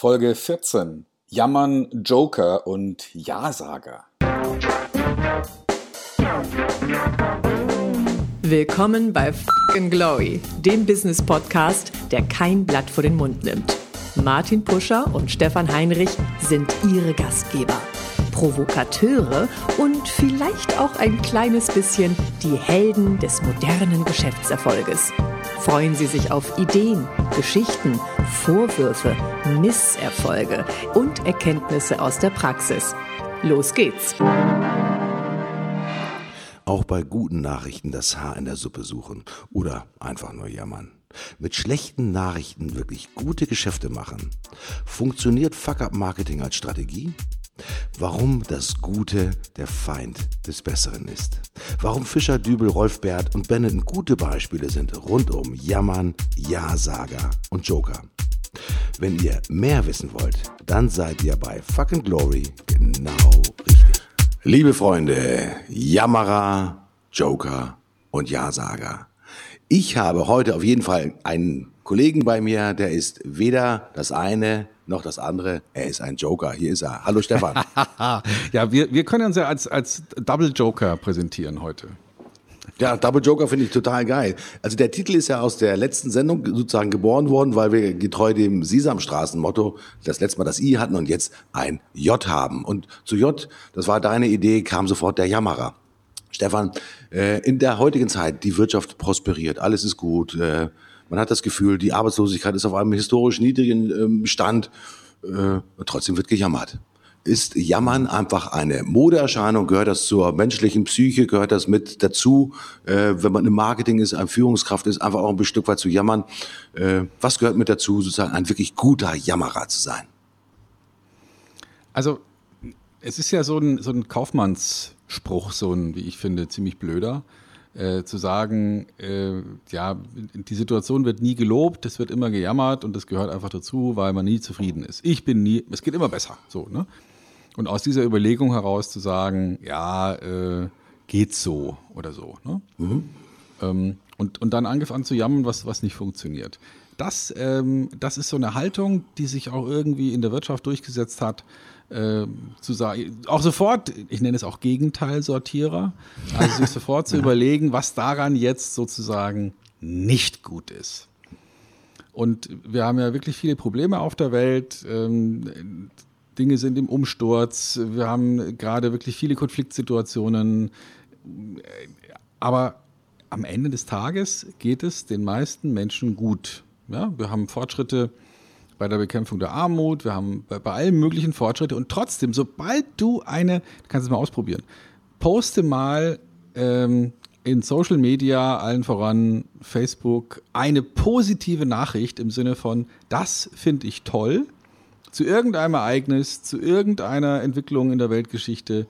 Folge 14. Jammern, Joker und Ja-Sager. Willkommen bei Fucking Glory, dem Business-Podcast, der kein Blatt vor den Mund nimmt. Martin Puscher und Stefan Heinrich sind ihre Gastgeber. Provokateure und vielleicht auch ein kleines bisschen die Helden des modernen Geschäftserfolges. Freuen Sie sich auf Ideen, Geschichten, Vorwürfe, Misserfolge und Erkenntnisse aus der Praxis. Los geht's! Auch bei guten Nachrichten das Haar in der Suppe suchen oder einfach nur jammern. Mit schlechten Nachrichten wirklich gute Geschäfte machen. Funktioniert Fuck-Up-Marketing als Strategie? Warum das Gute der Feind des Besseren ist. Warum Fischer, Dübel, Rolf Bert und Benetton gute Beispiele sind rund um Jammern, Ja-Sager und Joker. Wenn ihr mehr wissen wollt, dann seid ihr bei Fucking Glory genau richtig. Liebe Freunde, Jammerer, Joker und Ja-Sager. Ich habe heute auf jeden Fall einen Kollegen bei mir, der ist weder das eine noch das andere. Er ist ein Joker. Hier ist er. Hallo Stefan. ja, wir, wir können uns ja als, als Double Joker präsentieren heute. Ja, Double Joker finde ich total geil. Also der Titel ist ja aus der letzten Sendung sozusagen geboren worden, weil wir getreu dem Sesamstraßen-Motto das letzte Mal das I hatten und jetzt ein J haben. Und zu J, das war deine Idee, kam sofort der Jammerer. Stefan, äh, in der heutigen Zeit, die Wirtschaft prosperiert, alles ist gut, äh, man hat das Gefühl, die Arbeitslosigkeit ist auf einem historisch niedrigen ähm, Stand. Äh, trotzdem wird gejammert. Ist Jammern einfach eine Modeerscheinung? Gehört das zur menschlichen Psyche? Gehört das mit dazu? Äh, wenn man im Marketing ist, eine Führungskraft ist, einfach auch ein Stück weit zu jammern. Äh, was gehört mit dazu, sozusagen ein wirklich guter Jammerer zu sein? Also, es ist ja so ein, so ein Kaufmannsspruch, so ein, wie ich finde, ziemlich blöder äh, zu sagen, äh, ja, die Situation wird nie gelobt, es wird immer gejammert und das gehört einfach dazu, weil man nie zufrieden ist. Ich bin nie, es geht immer besser, so, ne? Und aus dieser Überlegung heraus zu sagen, ja, äh, geht so oder so, ne? Mhm. Ähm, und, und dann angefangen zu jammern, was, was nicht funktioniert. Das, ähm, das ist so eine Haltung, die sich auch irgendwie in der Wirtschaft durchgesetzt hat, äh, zu sagen, auch sofort, ich nenne es auch Gegenteilsortierer, also sich sofort zu überlegen, was daran jetzt sozusagen nicht gut ist. Und wir haben ja wirklich viele Probleme auf der Welt. Ähm, Dinge sind im Umsturz. Wir haben gerade wirklich viele Konfliktsituationen. Aber am Ende des Tages geht es den meisten Menschen gut. Ja, wir haben Fortschritte bei der Bekämpfung der Armut, wir haben bei, bei allen möglichen Fortschritte und trotzdem, sobald du eine, kannst es mal ausprobieren, poste mal ähm, in Social Media, allen voran Facebook, eine positive Nachricht im Sinne von, das finde ich toll, zu irgendeinem Ereignis, zu irgendeiner Entwicklung in der Weltgeschichte.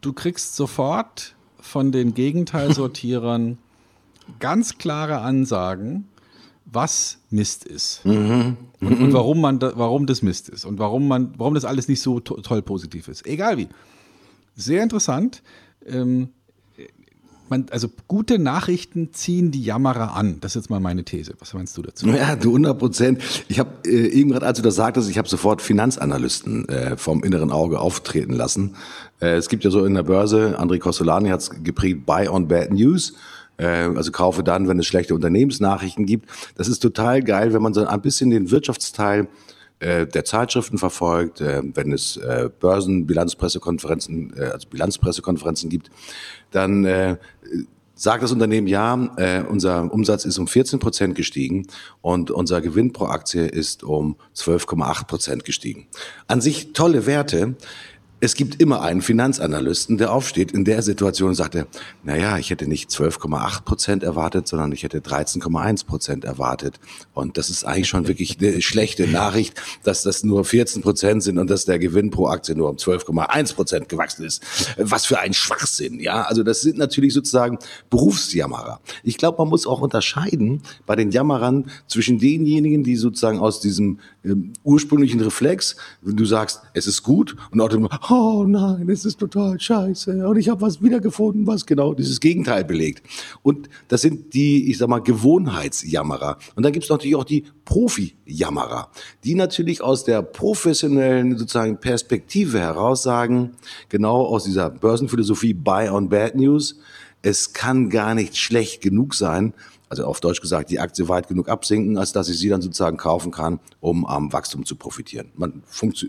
Du kriegst sofort von den Gegenteilsortierern ganz klare Ansagen, was Mist ist mhm. Und, und, warum man da, warum das Mist ist und warum man warum das alles nicht so to toll positiv ist. Egal wie. Sehr interessant. Ähm, man, also gute Nachrichten ziehen die Jammerer an. Das ist jetzt mal meine These. Was meinst du dazu? Ja, du 100 Prozent. Ich habe äh, eben gerade, als du das sagtest, ich habe sofort Finanzanalysten äh, vom inneren Auge auftreten lassen. Äh, es gibt ja so in der Börse, André Costolani hat es geprägt, Buy on Bad News. Äh, also kaufe dann, wenn es schlechte Unternehmensnachrichten gibt. Das ist total geil, wenn man so ein bisschen den Wirtschaftsteil äh, der Zeitschriften verfolgt, äh, wenn es Börsen, Bilanzpressekonferenzen, also Bilanzpressekonferenzen gibt, dann sagt das Unternehmen ja, unser Umsatz ist um 14 Prozent gestiegen und unser Gewinn pro Aktie ist um 12,8 Prozent gestiegen. An sich tolle Werte es gibt immer einen Finanzanalysten, der aufsteht in der Situation und sagt, naja, ich hätte nicht 12,8 Prozent erwartet, sondern ich hätte 13,1 Prozent erwartet. Und das ist eigentlich schon wirklich eine schlechte Nachricht, dass das nur 14 Prozent sind und dass der Gewinn pro Aktie nur um 12,1 Prozent gewachsen ist. Was für ein Schwachsinn, ja. Also das sind natürlich sozusagen Berufsjammerer. Ich glaube, man muss auch unterscheiden bei den Jammerern zwischen denjenigen, die sozusagen aus diesem ähm, ursprünglichen Reflex, wenn du sagst, es ist gut und auch dem, oh nein, es ist total scheiße und ich habe was wiedergefunden, was genau dieses Gegenteil belegt. Und das sind die, ich sag mal, Gewohnheitsjammerer. Und dann gibt es natürlich auch die Profi-Jammerer, die natürlich aus der professionellen sozusagen Perspektive heraus sagen, genau aus dieser Börsenphilosophie Buy on Bad News, es kann gar nicht schlecht genug sein, also auf Deutsch gesagt, die Aktie weit genug absinken, als dass ich sie dann sozusagen kaufen kann, um am Wachstum zu profitieren. Man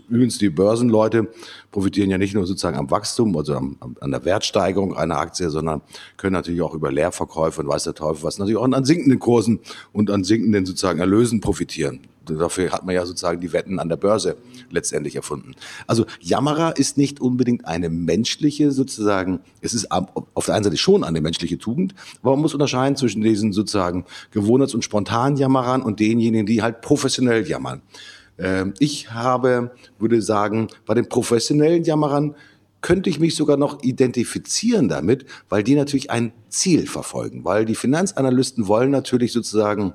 übrigens die Börsenleute profitieren ja nicht nur sozusagen am Wachstum, also am, an der Wertsteigerung einer Aktie, sondern können natürlich auch über Leerverkäufe und weiß der Teufel was, natürlich auch an sinkenden Kursen und an sinkenden sozusagen Erlösen profitieren dafür hat man ja sozusagen die Wetten an der Börse letztendlich erfunden. Also Jammerer ist nicht unbedingt eine menschliche sozusagen, es ist auf der einen Seite schon eine menschliche Tugend, aber man muss unterscheiden zwischen diesen sozusagen Gewohnheits- und spontanen Jammerern und denjenigen, die halt professionell jammern. Ähm, ich habe, würde sagen, bei den professionellen Jammerern könnte ich mich sogar noch identifizieren damit, weil die natürlich ein Ziel verfolgen, weil die Finanzanalysten wollen natürlich sozusagen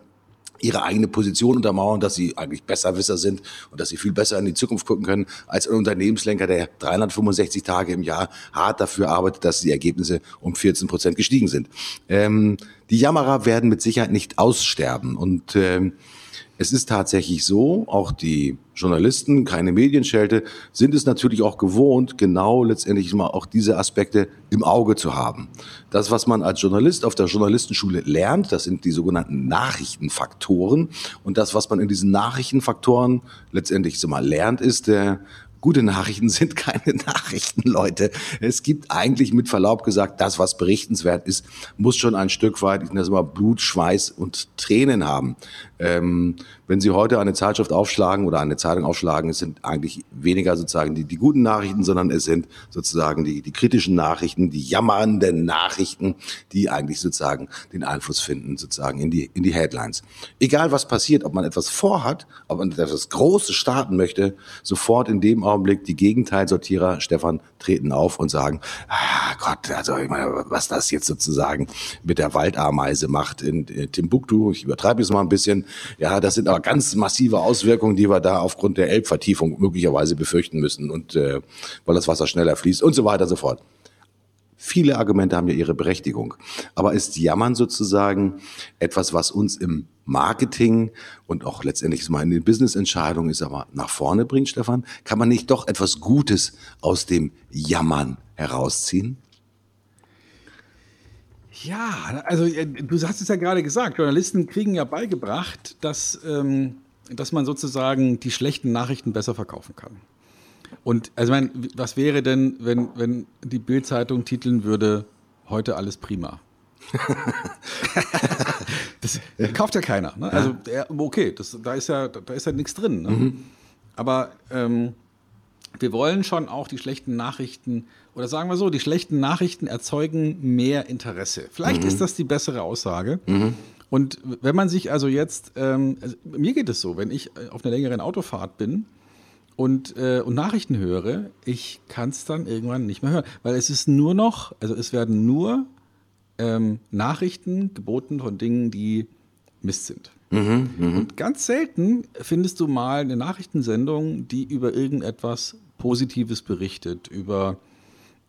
ihre eigene Position untermauern, dass sie eigentlich Besserwisser sind und dass sie viel besser in die Zukunft gucken können als ein Unternehmenslenker, der 365 Tage im Jahr hart dafür arbeitet, dass die Ergebnisse um 14 Prozent gestiegen sind. Ähm, die Jammerer werden mit Sicherheit nicht aussterben und ähm, es ist tatsächlich so, auch die Journalisten, keine Medienschelte, sind es natürlich auch gewohnt, genau letztendlich mal auch diese Aspekte im Auge zu haben. Das, was man als Journalist auf der Journalistenschule lernt, das sind die sogenannten Nachrichtenfaktoren. Und das, was man in diesen Nachrichtenfaktoren letztendlich so mal lernt, ist der gute Nachrichten sind keine Nachrichten, Leute. Es gibt eigentlich mit Verlaub gesagt, das, was berichtenswert ist, muss schon ein Stück weit, ich nenne das mal Blut, Schweiß und Tränen haben. Ähm, wenn Sie heute eine Zeitschrift aufschlagen oder eine Zeitung aufschlagen, es sind eigentlich weniger sozusagen die, die guten Nachrichten, sondern es sind sozusagen die, die kritischen Nachrichten, die jammernden Nachrichten, die eigentlich sozusagen den Einfluss finden sozusagen in die, in die Headlines. Egal was passiert, ob man etwas vorhat, ob man etwas Großes starten möchte, sofort in dem Augenblick die Gegenteilsortierer, Stefan, treten auf und sagen, ah Gott, also ich meine, was das jetzt sozusagen mit der Waldameise macht in, in Timbuktu, ich übertreibe es mal ein bisschen, ja, das sind aber ganz massive Auswirkungen, die wir da aufgrund der Elbvertiefung möglicherweise befürchten müssen und äh, weil das Wasser schneller fließt und so weiter und so fort. Viele Argumente haben ja ihre Berechtigung. Aber ist Jammern sozusagen etwas, was uns im Marketing und auch letztendlich mal in den Business-Entscheidungen ist aber nach vorne bringt, Stefan? Kann man nicht doch etwas Gutes aus dem Jammern herausziehen? Ja, also äh, du hast es ja gerade gesagt, Journalisten kriegen ja beigebracht, dass, ähm, dass man sozusagen die schlechten Nachrichten besser verkaufen kann. Und also ich meine, was wäre denn, wenn, wenn die Bildzeitung titeln würde, heute alles prima? das kauft ja keiner. Ne? Also okay, das, da ist ja, da ist ja nichts drin. Ne? Mhm. Aber ähm, wir wollen schon auch die schlechten Nachrichten, oder sagen wir so, die schlechten Nachrichten erzeugen mehr Interesse. Vielleicht mhm. ist das die bessere Aussage. Mhm. Und wenn man sich also jetzt, ähm, also mir geht es so, wenn ich äh, auf einer längeren Autofahrt bin und, äh, und Nachrichten höre, ich kann es dann irgendwann nicht mehr hören, weil es ist nur noch, also es werden nur ähm, Nachrichten geboten von Dingen, die Mist sind. Mhm, mh. Und ganz selten findest du mal eine Nachrichtensendung, die über irgendetwas Positives berichtet, über,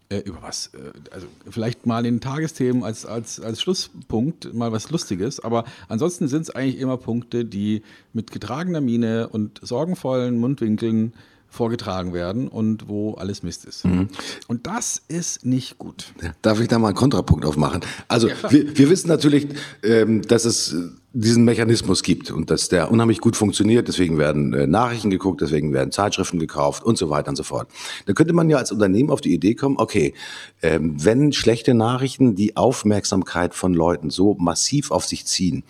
äh, über was, äh, also vielleicht mal in Tagesthemen als, als, als Schlusspunkt mal was Lustiges, aber ansonsten sind es eigentlich immer Punkte, die mit getragener Miene und sorgenvollen Mundwinkeln vorgetragen werden und wo alles Mist ist. Mhm. Und das ist nicht gut. Darf ich da mal einen Kontrapunkt aufmachen? Also ja, wir, wir wissen natürlich, ähm, dass es diesen Mechanismus gibt und dass der unheimlich gut funktioniert. Deswegen werden äh, Nachrichten geguckt, deswegen werden Zeitschriften gekauft und so weiter und so fort. Da könnte man ja als Unternehmen auf die Idee kommen, okay, ähm, wenn schlechte Nachrichten die Aufmerksamkeit von Leuten so massiv auf sich ziehen,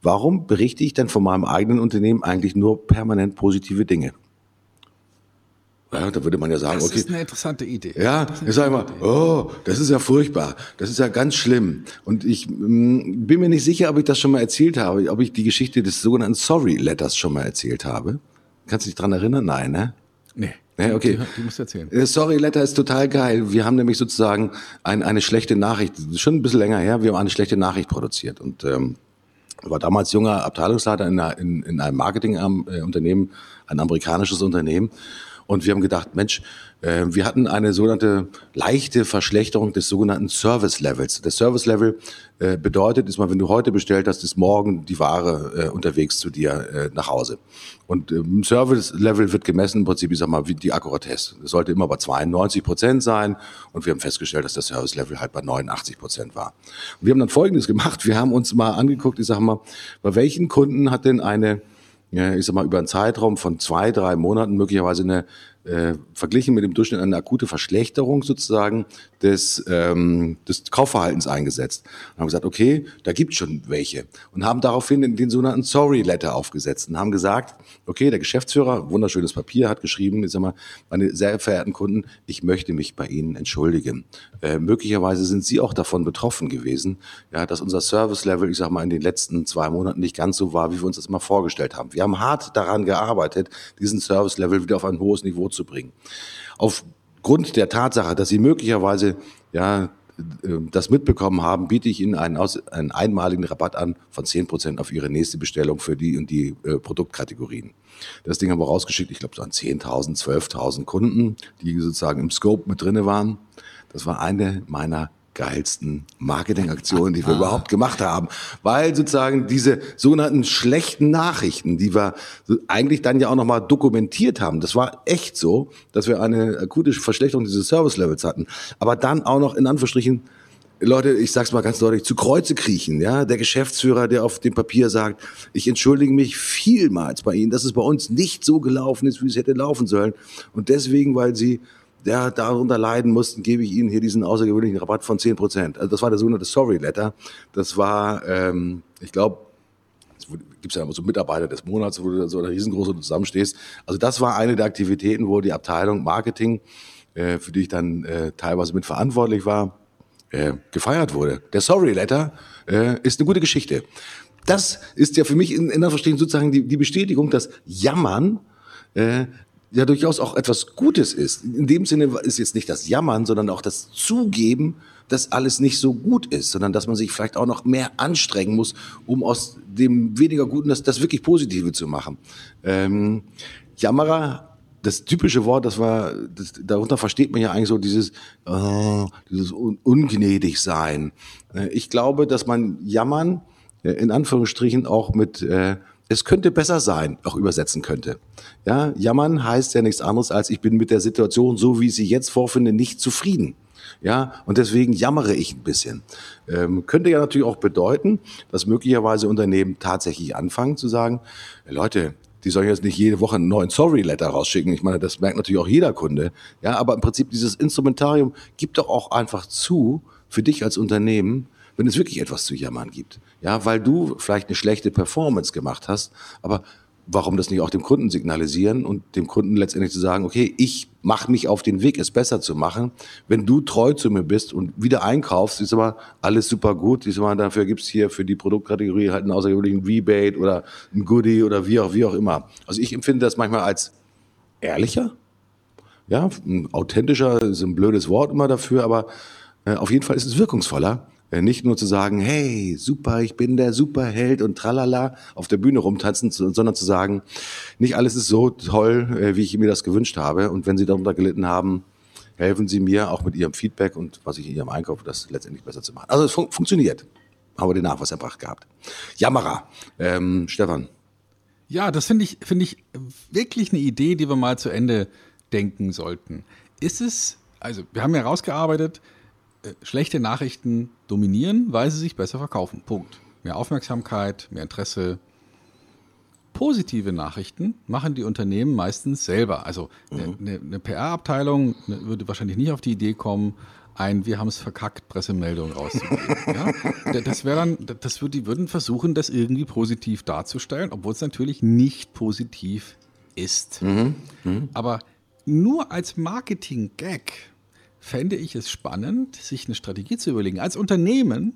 warum berichte ich denn von meinem eigenen Unternehmen eigentlich nur permanent positive Dinge? Ja, da würde man ja sagen, das okay. Das ist eine interessante Idee. Ja, ich sage mal, oh, das ist ja furchtbar, das ist ja ganz schlimm. Und ich mh, mm, bin mir nicht sicher, ob ich das schon mal erzählt habe, ob ich die Geschichte des sogenannten Sorry Letters schon mal erzählt habe. Kannst du dich dran erinnern? Nein, ne? Nee. Nee, okay. Die, die musst du erzählen. Äh, Sorry Letter ist total geil. Wir haben nämlich sozusagen ein, eine schlechte Nachricht, schon ein bisschen länger her, wir haben eine schlechte Nachricht produziert. Und ähm, war damals junger Abteilungsleiter in, einer, in, in einem Marketingunternehmen, ein amerikanisches Unternehmen. Und wir haben gedacht, Mensch, äh, wir hatten eine sogenannte leichte Verschlechterung des sogenannten Service Levels. Der Service Level äh, bedeutet, ist mal, wenn du heute bestellt hast, ist morgen die Ware äh, unterwegs zu dir äh, nach Hause. Und äh, im Service Level wird gemessen im Prinzip, ich sag mal, wie die Akkuratesse. Das sollte immer bei 92 Prozent sein. Und wir haben festgestellt, dass das Service Level halt bei 89 Prozent war. Und wir haben dann Folgendes gemacht. Wir haben uns mal angeguckt, ich sag mal, bei welchen Kunden hat denn eine ja, ich sag mal, über einen Zeitraum von zwei, drei Monaten möglicherweise eine äh, verglichen mit dem Durchschnitt eine akute Verschlechterung sozusagen des, ähm, des Kaufverhaltens eingesetzt. Und haben gesagt, okay, da gibt schon welche. Und haben daraufhin den, sogenannten Sorry-Letter aufgesetzt und haben gesagt, okay, der Geschäftsführer, wunderschönes Papier, hat geschrieben, ich sag mal, meine sehr verehrten Kunden, ich möchte mich bei Ihnen entschuldigen. Äh, möglicherweise sind Sie auch davon betroffen gewesen, ja, dass unser Service-Level, ich sag mal, in den letzten zwei Monaten nicht ganz so war, wie wir uns das mal vorgestellt haben. Wir haben hart daran gearbeitet, diesen Service-Level wieder auf ein hohes Niveau zu bringen. Aufgrund der Tatsache, dass Sie möglicherweise ja, das mitbekommen haben, biete ich Ihnen einen, aus, einen einmaligen Rabatt an von 10% auf Ihre nächste Bestellung für die und die äh, Produktkategorien. Das Ding haben wir rausgeschickt, ich glaube so an 10.000, 12.000 Kunden, die sozusagen im Scope mit drinne waren. Das war eine meiner geilsten Marketingaktionen, die wir überhaupt gemacht haben, weil sozusagen diese sogenannten schlechten Nachrichten, die wir eigentlich dann ja auch nochmal dokumentiert haben, das war echt so, dass wir eine akute Verschlechterung dieses Service-Levels hatten, aber dann auch noch in Anführungsstrichen Leute, ich sag's mal ganz deutlich, zu Kreuze kriechen, ja. Der Geschäftsführer, der auf dem Papier sagt, ich entschuldige mich vielmals bei Ihnen, dass es bei uns nicht so gelaufen ist, wie es hätte laufen sollen. Und deswegen, weil Sie ja, darunter leiden mussten, gebe ich Ihnen hier diesen außergewöhnlichen Rabatt von 10 Prozent. Also das war der sogenannte Sorry Letter. Das war, ähm, ich glaube, es gibt ja immer so Mitarbeiter des Monats, wo du so eine riesengroße zusammenstehst. Also das war eine der Aktivitäten, wo die Abteilung Marketing, äh, für die ich dann äh, teilweise mit verantwortlich war, äh, gefeiert wurde. Der Sorry Letter äh, ist eine gute Geschichte. Das ist ja für mich in, in der Verstehen sozusagen die, die Bestätigung, dass Jammern äh, ja durchaus auch etwas Gutes ist. In dem Sinne ist jetzt nicht das Jammern, sondern auch das Zugeben, dass alles nicht so gut ist, sondern dass man sich vielleicht auch noch mehr anstrengen muss, um aus dem weniger Guten das, das wirklich Positive zu machen. Ähm, Jammerer, das typische Wort, das war, das, darunter versteht man ja eigentlich so dieses, äh, dieses un ungnädig sein. Äh, ich glaube, dass man Jammern äh, in Anführungsstrichen auch mit äh, es könnte besser sein, auch übersetzen könnte. Ja, jammern heißt ja nichts anderes als ich bin mit der Situation, so wie ich sie jetzt vorfinde, nicht zufrieden. Ja, und deswegen jammere ich ein bisschen. Ähm, könnte ja natürlich auch bedeuten, dass möglicherweise Unternehmen tatsächlich anfangen zu sagen, Leute, die sollen jetzt nicht jede Woche einen neuen Sorry-Letter rausschicken. Ich meine, das merkt natürlich auch jeder Kunde. Ja, aber im Prinzip dieses Instrumentarium gibt doch auch einfach zu, für dich als Unternehmen, wenn es wirklich etwas zu jammern gibt. Ja, weil du vielleicht eine schlechte Performance gemacht hast, aber warum das nicht auch dem Kunden signalisieren und dem Kunden letztendlich zu sagen, okay, ich mache mich auf den Weg, es besser zu machen. Wenn du treu zu mir bist und wieder einkaufst, ist aber alles super gut. Ist aber, dafür gibt's hier für die Produktkategorie halt einen außergewöhnlichen Rebate oder ein Goodie oder wie auch, wie auch immer. Also ich empfinde das manchmal als ehrlicher, ja, authentischer ist ein blödes Wort immer dafür, aber äh, auf jeden Fall ist es wirkungsvoller, nicht nur zu sagen, hey, super, ich bin der Superheld und tralala auf der Bühne rumtanzen, sondern zu sagen, nicht alles ist so toll, äh, wie ich mir das gewünscht habe. Und wenn Sie darunter gelitten haben, helfen Sie mir auch mit Ihrem Feedback und was ich in Ihrem Einkauf, das letztendlich besser zu machen. Also es fun funktioniert. Haben wir den Nachweis erbracht gehabt. Jammerer. Ähm, Stefan. Ja, das finde ich, finde ich wirklich eine Idee, die wir mal zu Ende denken sollten. Ist es, also wir haben ja rausgearbeitet, äh, schlechte Nachrichten dominieren, weil sie sich besser verkaufen. Punkt. Mehr Aufmerksamkeit, mehr Interesse. Positive Nachrichten machen die Unternehmen meistens selber. Also mhm. eine, eine PR-Abteilung ne, würde wahrscheinlich nicht auf die Idee kommen, ein Wir haben es verkackt Pressemeldung rauszugeben. ja? Das wäre dann, das würde, die würden versuchen, das irgendwie positiv darzustellen, obwohl es natürlich nicht positiv ist. Mhm. Mhm. Aber nur als Marketing-Gag fände ich es spannend, sich eine Strategie zu überlegen, als Unternehmen,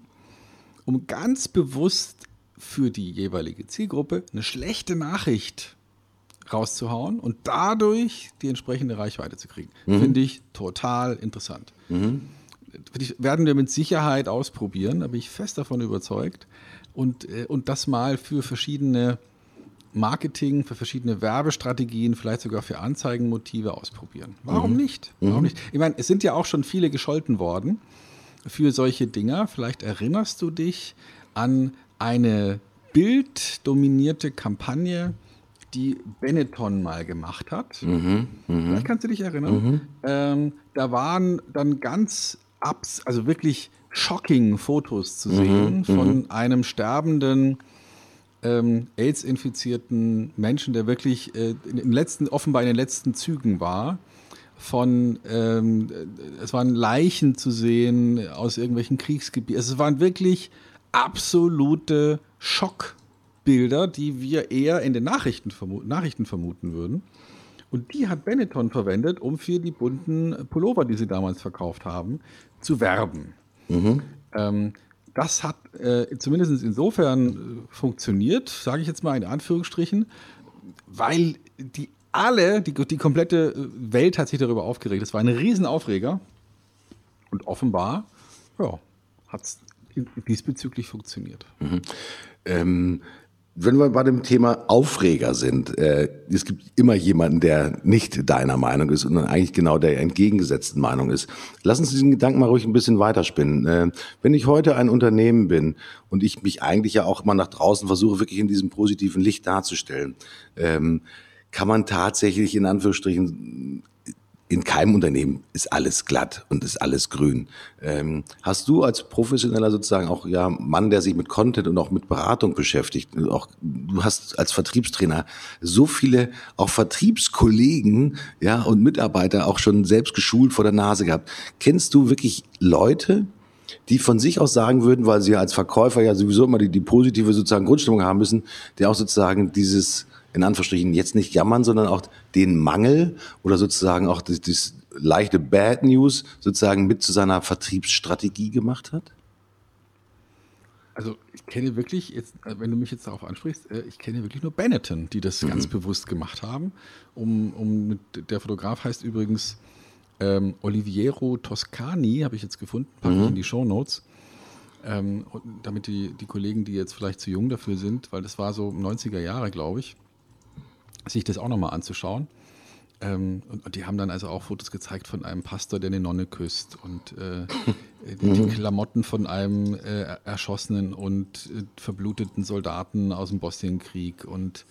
um ganz bewusst für die jeweilige Zielgruppe eine schlechte Nachricht rauszuhauen und dadurch die entsprechende Reichweite zu kriegen. Mhm. Finde ich total interessant. Mhm. Werden wir mit Sicherheit ausprobieren, da bin ich fest davon überzeugt. Und, äh, und das mal für verschiedene Marketing, für verschiedene Werbestrategien, vielleicht sogar für Anzeigenmotive ausprobieren. Warum mhm. nicht? Warum mhm. nicht? Ich meine, es sind ja auch schon viele gescholten worden für solche Dinger. Vielleicht erinnerst du dich an eine bilddominierte Kampagne, die Benetton mal gemacht hat. Mhm, mh. Vielleicht kannst du dich erinnern. Mhm. Ähm, da waren dann ganz abs, also wirklich shocking Fotos zu sehen mhm, von mhm. einem sterbenden ähm, AIDS-infizierten Menschen, der wirklich äh, in letzten, offenbar in den letzten Zügen war. Von, ähm, es waren Leichen zu sehen aus irgendwelchen Kriegsgebieten. Also es waren wirklich absolute Schockbilder, die wir eher in den Nachrichten, vermuten, Nachrichten vermuten würden. Und die hat Benetton verwendet, um für die bunten Pullover, die sie damals verkauft haben, zu werben. Mhm. Ähm, das hat äh, zumindest insofern äh, funktioniert, sage ich jetzt mal in Anführungsstrichen, weil die alle, die, die komplette äh, Welt hat sich darüber aufgeregt. Es war ein Riesenaufreger. Und offenbar, ja, hat es diesbezüglich funktioniert. Mhm. Ähm, wenn wir bei dem Thema Aufreger sind, äh, es gibt immer jemanden, der nicht deiner Meinung ist, sondern eigentlich genau der entgegengesetzten Meinung ist. Lass uns diesen Gedanken mal ruhig ein bisschen weiterspinnen. Äh, wenn ich heute ein Unternehmen bin und ich mich eigentlich ja auch immer nach draußen versuche, wirklich in diesem positiven Licht darzustellen, ähm, kann man tatsächlich in Anführungsstrichen in keinem Unternehmen ist alles glatt und ist alles grün. Ähm, hast du als professioneller sozusagen auch ja Mann, der sich mit Content und auch mit Beratung beschäftigt, auch du hast als Vertriebstrainer so viele auch Vertriebskollegen ja und Mitarbeiter auch schon selbst geschult vor der Nase gehabt. Kennst du wirklich Leute, die von sich aus sagen würden, weil sie als Verkäufer ja sowieso immer die, die positive sozusagen Grundstimmung haben müssen, der auch sozusagen dieses in Anführungsstrichen jetzt nicht jammern, sondern auch den Mangel oder sozusagen auch das, das leichte Bad News sozusagen mit zu seiner Vertriebsstrategie gemacht hat? Also ich kenne wirklich, jetzt, wenn du mich jetzt darauf ansprichst, äh, ich kenne wirklich nur Benetton, die das mhm. ganz bewusst gemacht haben. Um, um, der Fotograf heißt übrigens ähm, Oliviero Toscani, habe ich jetzt gefunden, packe mhm. ich in die Show Notes. Ähm, damit die, die Kollegen, die jetzt vielleicht zu jung dafür sind, weil das war so 90er Jahre, glaube ich, sich das auch nochmal anzuschauen. Ähm, und, und, die haben dann also auch Fotos gezeigt von einem Pastor, der eine Nonne küsst und äh, die, die, mhm. Klamotten von einem äh, erschossenen und äh, verbluteten Soldaten aus dem Bosnienkrieg und,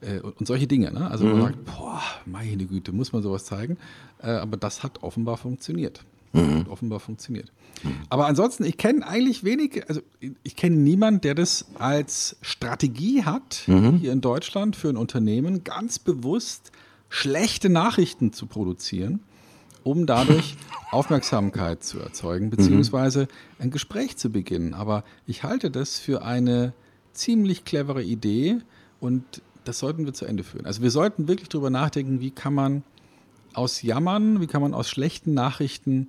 äh, und solche Dinge. Ne? Also man mhm. sagt, boah, meine Güte, muss man sowas zeigen. Äh, aber das hat offenbar funktioniert. Mhm. Offenbar funktioniert. Aber ansonsten, ich kenne eigentlich wenig, also ich kenne niemanden, der das als Strategie hat, mhm. hier in Deutschland für ein Unternehmen ganz bewusst schlechte Nachrichten zu produzieren, um dadurch Aufmerksamkeit zu erzeugen, beziehungsweise ein Gespräch zu beginnen. Aber ich halte das für eine ziemlich clevere Idee und das sollten wir zu Ende führen. Also wir sollten wirklich darüber nachdenken, wie kann man aus Jammern, wie kann man aus schlechten Nachrichten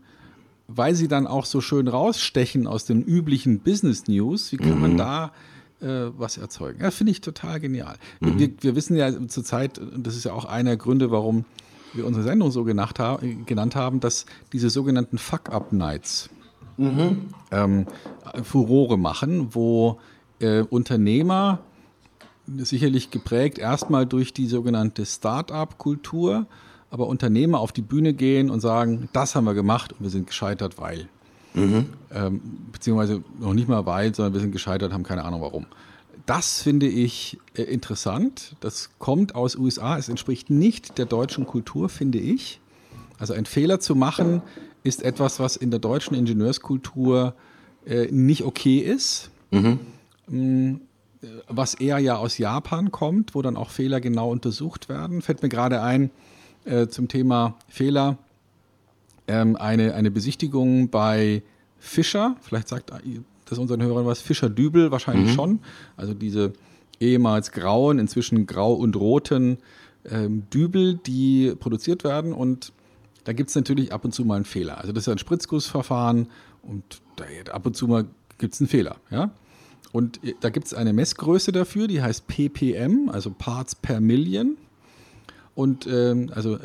weil sie dann auch so schön rausstechen aus den üblichen Business News, wie kann mhm. man da äh, was erzeugen? Ja, finde ich total genial. Mhm. Wir, wir, wissen ja zurzeit, und das ist ja auch einer der Gründe, warum wir unsere Sendung so genannt, genannt haben, dass diese sogenannten Fuck-Up-Nights mhm. ähm, Furore machen, wo äh, Unternehmer sicherlich geprägt erstmal durch die sogenannte Start-up-Kultur, aber Unternehmer auf die Bühne gehen und sagen, das haben wir gemacht und wir sind gescheitert, weil. Mhm. Ähm, beziehungsweise noch nicht mal weil, sondern wir sind gescheitert, haben keine Ahnung warum. Das finde ich äh, interessant. Das kommt aus USA. Es entspricht nicht der deutschen Kultur, finde ich. Also ein Fehler zu machen ist etwas, was in der deutschen Ingenieurskultur äh, nicht okay ist. Mhm. Mm, äh, was eher ja aus Japan kommt, wo dann auch Fehler genau untersucht werden. Fällt mir gerade ein, äh, zum Thema Fehler ähm, eine, eine Besichtigung bei Fischer. Vielleicht sagt das unseren Hörern was. Fischer Dübel wahrscheinlich mhm. schon. Also diese ehemals grauen, inzwischen grau und roten ähm, Dübel, die produziert werden. Und da gibt es natürlich ab und zu mal einen Fehler. Also das ist ein Spritzgussverfahren und da, ab und zu mal gibt es einen Fehler. Ja? Und äh, da gibt es eine Messgröße dafür, die heißt ppm, also Parts per Million. Und ähm, also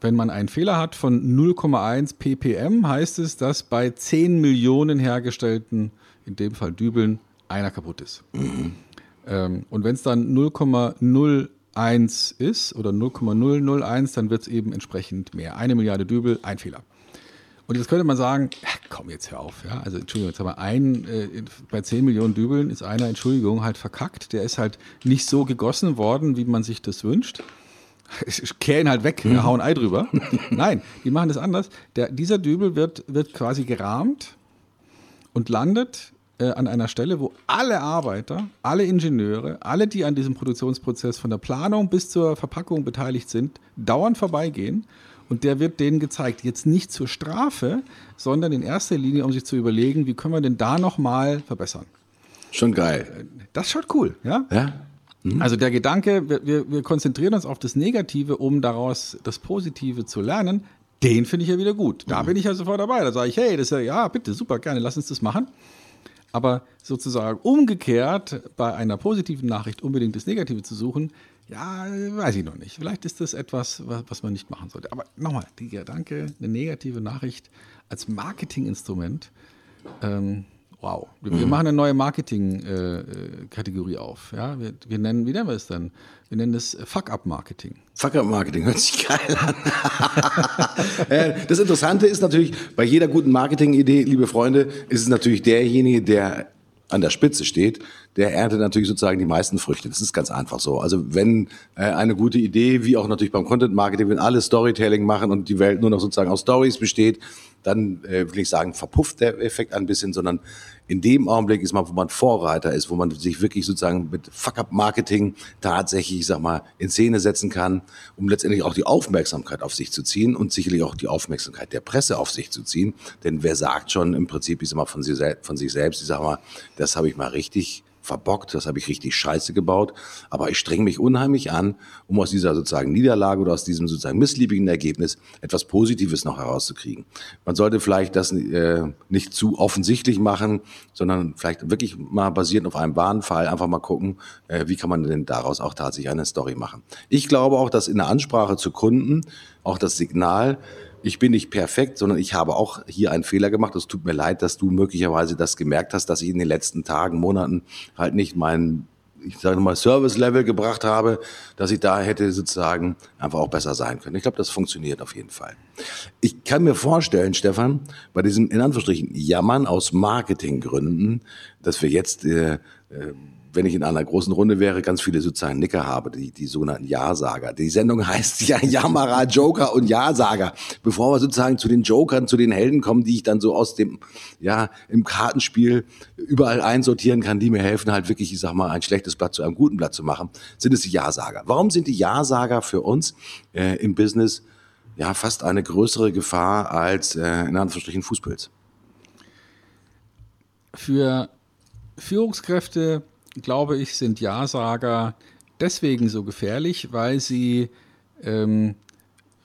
wenn man einen Fehler hat von 0,1 ppm, heißt es, dass bei 10 Millionen hergestellten, in dem Fall Dübeln, einer kaputt ist. Mhm. Ähm, und wenn es dann 0,01 ist oder 0,001, dann wird es eben entsprechend mehr. Eine Milliarde Dübel, ein Fehler. Und jetzt könnte man sagen, ja, komm jetzt hör auf, ja. Also Entschuldigung, jetzt haben wir einen, äh, bei 10 Millionen Dübeln ist einer, Entschuldigung, halt verkackt. Der ist halt nicht so gegossen worden, wie man sich das wünscht. Kehren halt weg, mhm. hauen Ei drüber. Nein, die machen das anders. Der, dieser Dübel wird, wird quasi gerahmt und landet äh, an einer Stelle, wo alle Arbeiter, alle Ingenieure, alle, die an diesem Produktionsprozess von der Planung bis zur Verpackung beteiligt sind, dauernd vorbeigehen. Und der wird denen gezeigt, jetzt nicht zur Strafe, sondern in erster Linie, um sich zu überlegen, wie können wir denn da nochmal verbessern. Schon geil. Das ist schon cool, ja? Ja. Mhm. Also der Gedanke, wir, wir konzentrieren uns auf das Negative, um daraus das Positive zu lernen, den finde ich ja wieder gut. Da mhm. bin ich ja sofort dabei. Da sage ich, hey, das ist ja, ja, bitte, super, gerne, lass uns das machen. Aber sozusagen umgekehrt bei einer positiven Nachricht unbedingt das Negative zu suchen, ja, weiß ich noch nicht. Vielleicht ist das etwas, was man nicht machen sollte. Aber nochmal, der Gedanke, eine negative Nachricht als Marketinginstrument, ähm, Wow. Wir, mhm. machen eine neue Marketing-Kategorie äh, auf. Ja? Wir, wir, nennen, wie nennen wir es denn? Wir nennen es Fuck-Up-Marketing. Fuck-Up-Marketing hört sich geil an. Äh, das Interessante ist natürlich, bei jeder guten Marketing-Idee, liebe Freunde, ist es natürlich derjenige, der an der Spitze steht, der erntet natürlich sozusagen die meisten Früchte. Das ist ganz einfach so. Also wenn äh, eine gute Idee, wie auch natürlich beim Content Marketing, wenn alle Storytelling machen und die Welt nur noch sozusagen aus Stories besteht, dann äh, will ich sagen, verpufft der Effekt ein bisschen, sondern in dem Augenblick ist man, wo man Vorreiter ist, wo man sich wirklich sozusagen mit Fuck-up-Marketing tatsächlich, ich sag mal, in Szene setzen kann, um letztendlich auch die Aufmerksamkeit auf sich zu ziehen und sicherlich auch die Aufmerksamkeit der Presse auf sich zu ziehen. Denn wer sagt schon im Prinzip, ich sag mal, von sich, selbst, ich sag mal, das habe ich mal richtig verbockt, das habe ich richtig scheiße gebaut. Aber ich streng mich unheimlich an, um aus dieser sozusagen Niederlage oder aus diesem sozusagen missliebigen Ergebnis etwas Positives noch herauszukriegen. Man sollte vielleicht das äh, nicht zu offensichtlich machen, sondern vielleicht wirklich mal basierend auf einem wahren Fall einfach mal gucken, äh, wie kann man denn daraus auch tatsächlich eine Story machen. Ich glaube auch, dass in der Ansprache zu Kunden auch das Signal, ich bin nicht perfekt, sondern ich habe auch hier einen Fehler gemacht. Es tut mir leid, dass du möglicherweise das gemerkt hast, dass ich in den letzten Tagen, Monaten halt nicht mein, ich sage mal, Service-Level gebracht habe, dass ich da hätte sozusagen einfach auch besser sein können. Ich glaube, das funktioniert auf jeden Fall. Ich kann mir vorstellen, Stefan, bei diesem in Anführungsstrichen Jammern aus Marketinggründen, dass wir jetzt äh, äh, wenn ich in einer großen Runde wäre, ganz viele sozusagen Nicker habe, die, die sogenannten Ja-Sager. Die Sendung heißt ja Jammerer, Joker und Ja-Sager. Bevor wir sozusagen zu den Jokern, zu den Helden kommen, die ich dann so aus dem, ja, im Kartenspiel überall einsortieren kann, die mir helfen, halt wirklich, ich sag mal, ein schlechtes Blatt zu einem guten Blatt zu machen, sind es die Ja-Sager. Warum sind die Ja-Sager für uns äh, im Business ja fast eine größere Gefahr als äh, in Anführungsstrichen Fußpilz? Für Führungskräfte glaube ich, sind Ja-Sager deswegen so gefährlich, weil sie, ähm,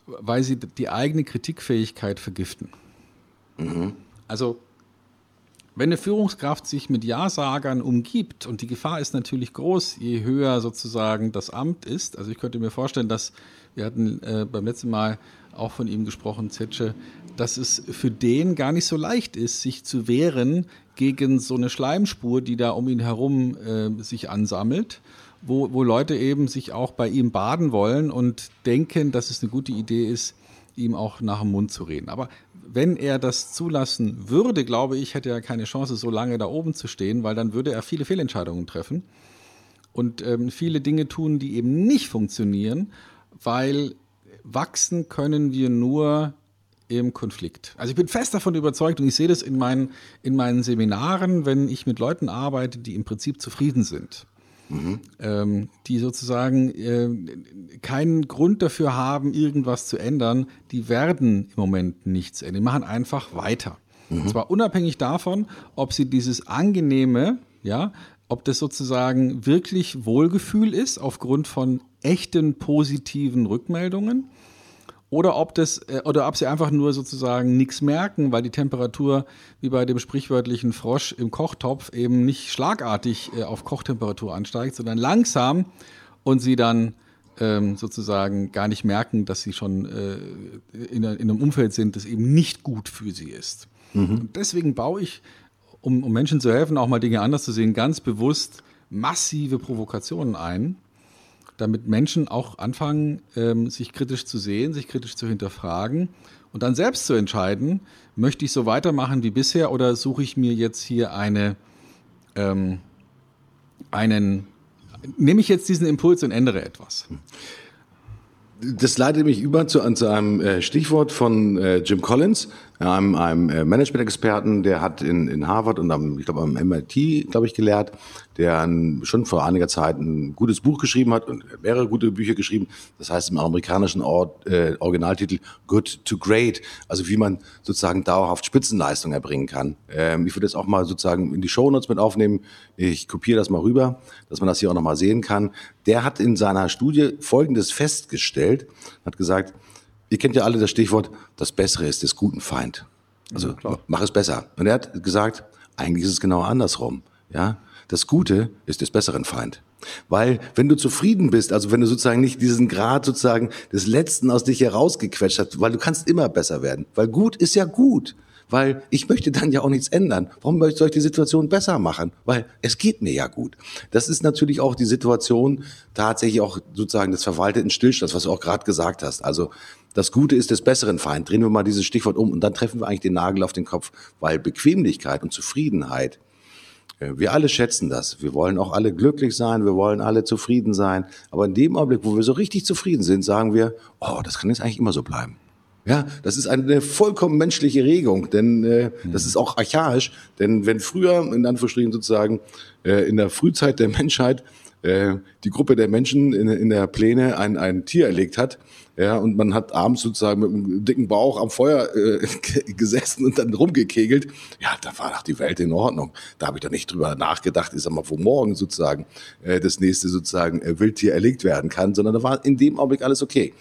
weil sie die eigene Kritikfähigkeit vergiften. Mhm. Also, wenn eine Führungskraft sich mit Ja-Sagern umgibt, und die Gefahr ist natürlich groß, je höher sozusagen das Amt ist, also ich könnte mir vorstellen, dass wir hatten äh, beim letzten Mal auch von ihm gesprochen, Zetsche, dass es für den gar nicht so leicht ist, sich zu wehren gegen so eine Schleimspur, die da um ihn herum äh, sich ansammelt, wo, wo Leute eben sich auch bei ihm baden wollen und denken, dass es eine gute Idee ist, ihm auch nach dem Mund zu reden. Aber wenn er das zulassen würde, glaube ich, hätte er keine Chance, so lange da oben zu stehen, weil dann würde er viele Fehlentscheidungen treffen und ähm, viele Dinge tun, die eben nicht funktionieren, weil wachsen können wir nur im Konflikt. Also ich bin fest davon überzeugt und ich sehe das in meinen, in meinen Seminaren, wenn ich mit Leuten arbeite, die im Prinzip zufrieden sind. Mhm. Ähm, die sozusagen äh, keinen Grund dafür haben, irgendwas zu ändern, die werden im Moment nichts ändern. Die machen einfach weiter. Mhm. Und zwar unabhängig davon, ob sie dieses angenehme, ja, ob das sozusagen wirklich Wohlgefühl ist aufgrund von echten positiven Rückmeldungen oder ob das äh, oder ob sie einfach nur sozusagen nichts merken, weil die Temperatur wie bei dem sprichwörtlichen Frosch im Kochtopf eben nicht schlagartig äh, auf Kochtemperatur ansteigt, sondern langsam und sie dann ähm, sozusagen gar nicht merken, dass sie schon äh, in, in, einem Umfeld sind, das eben nicht gut für sie ist. Mhm. Und deswegen baue ich, um, um Menschen zu helfen, auch mal Dinge anders zu sehen, ganz bewusst massive Provokationen ein, damit Menschen auch anfangen, ähm, sich kritisch zu sehen, sich kritisch zu hinterfragen und dann selbst zu entscheiden, möchte ich so weitermachen wie bisher oder suche ich mir jetzt hier eine, ähm, einen, nehme ich jetzt diesen Impuls und ändere etwas? Das leitet mich über zu, zu einem äh, Stichwort von äh, Jim Collins, einem, einem äh, Management-Experten, der hat in, in Harvard und am, ich glaube am MIT, glaube ich, gelehrt, der ein, schon vor einiger Zeit ein gutes Buch geschrieben hat und mehrere gute Bücher geschrieben. Das heißt im amerikanischen Ort, äh, Originaltitel Good to Great, also wie man sozusagen dauerhaft Spitzenleistung erbringen kann. Ähm, ich würde das auch mal sozusagen in die Shownotes mit aufnehmen. Ich kopiere das mal rüber, dass man das hier auch nochmal sehen kann. Der hat in seiner Studie Folgendes festgestellt, hat gesagt, Ihr kennt ja alle das Stichwort, das Bessere ist des guten Feind. Also ja, mach es besser. Und er hat gesagt, eigentlich ist es genau andersrum. Ja, das Gute ist des besseren Feind. Weil wenn du zufrieden bist, also wenn du sozusagen nicht diesen Grad sozusagen des Letzten aus dich herausgequetscht hast, weil du kannst immer besser werden. Weil gut ist ja gut. Weil ich möchte dann ja auch nichts ändern. Warum soll ich die Situation besser machen? Weil es geht mir ja gut. Das ist natürlich auch die Situation tatsächlich auch sozusagen des verwalteten Stillstands, was du auch gerade gesagt hast. Also das Gute ist des besseren Feind. Drehen wir mal dieses Stichwort um und dann treffen wir eigentlich den Nagel auf den Kopf, weil Bequemlichkeit und Zufriedenheit, äh, wir alle schätzen das. Wir wollen auch alle glücklich sein, wir wollen alle zufrieden sein. Aber in dem Augenblick, wo wir so richtig zufrieden sind, sagen wir, oh, das kann jetzt eigentlich immer so bleiben. Ja, das ist eine vollkommen menschliche Regung, denn äh, das ist auch archaisch. Denn wenn früher, in Anführungsstrichen sozusagen, äh, in der Frühzeit der Menschheit äh, die Gruppe der Menschen in, in der Pläne ein, ein Tier erlegt hat, ja, und man hat abends sozusagen mit einem dicken Bauch am Feuer äh, gesessen und dann rumgekegelt. Ja, da war doch die Welt in Ordnung. Da habe ich doch nicht drüber nachgedacht, ich sag mal, wo morgen sozusagen äh, das nächste sozusagen äh, Wildtier erlegt werden kann, sondern da war in dem Augenblick alles okay.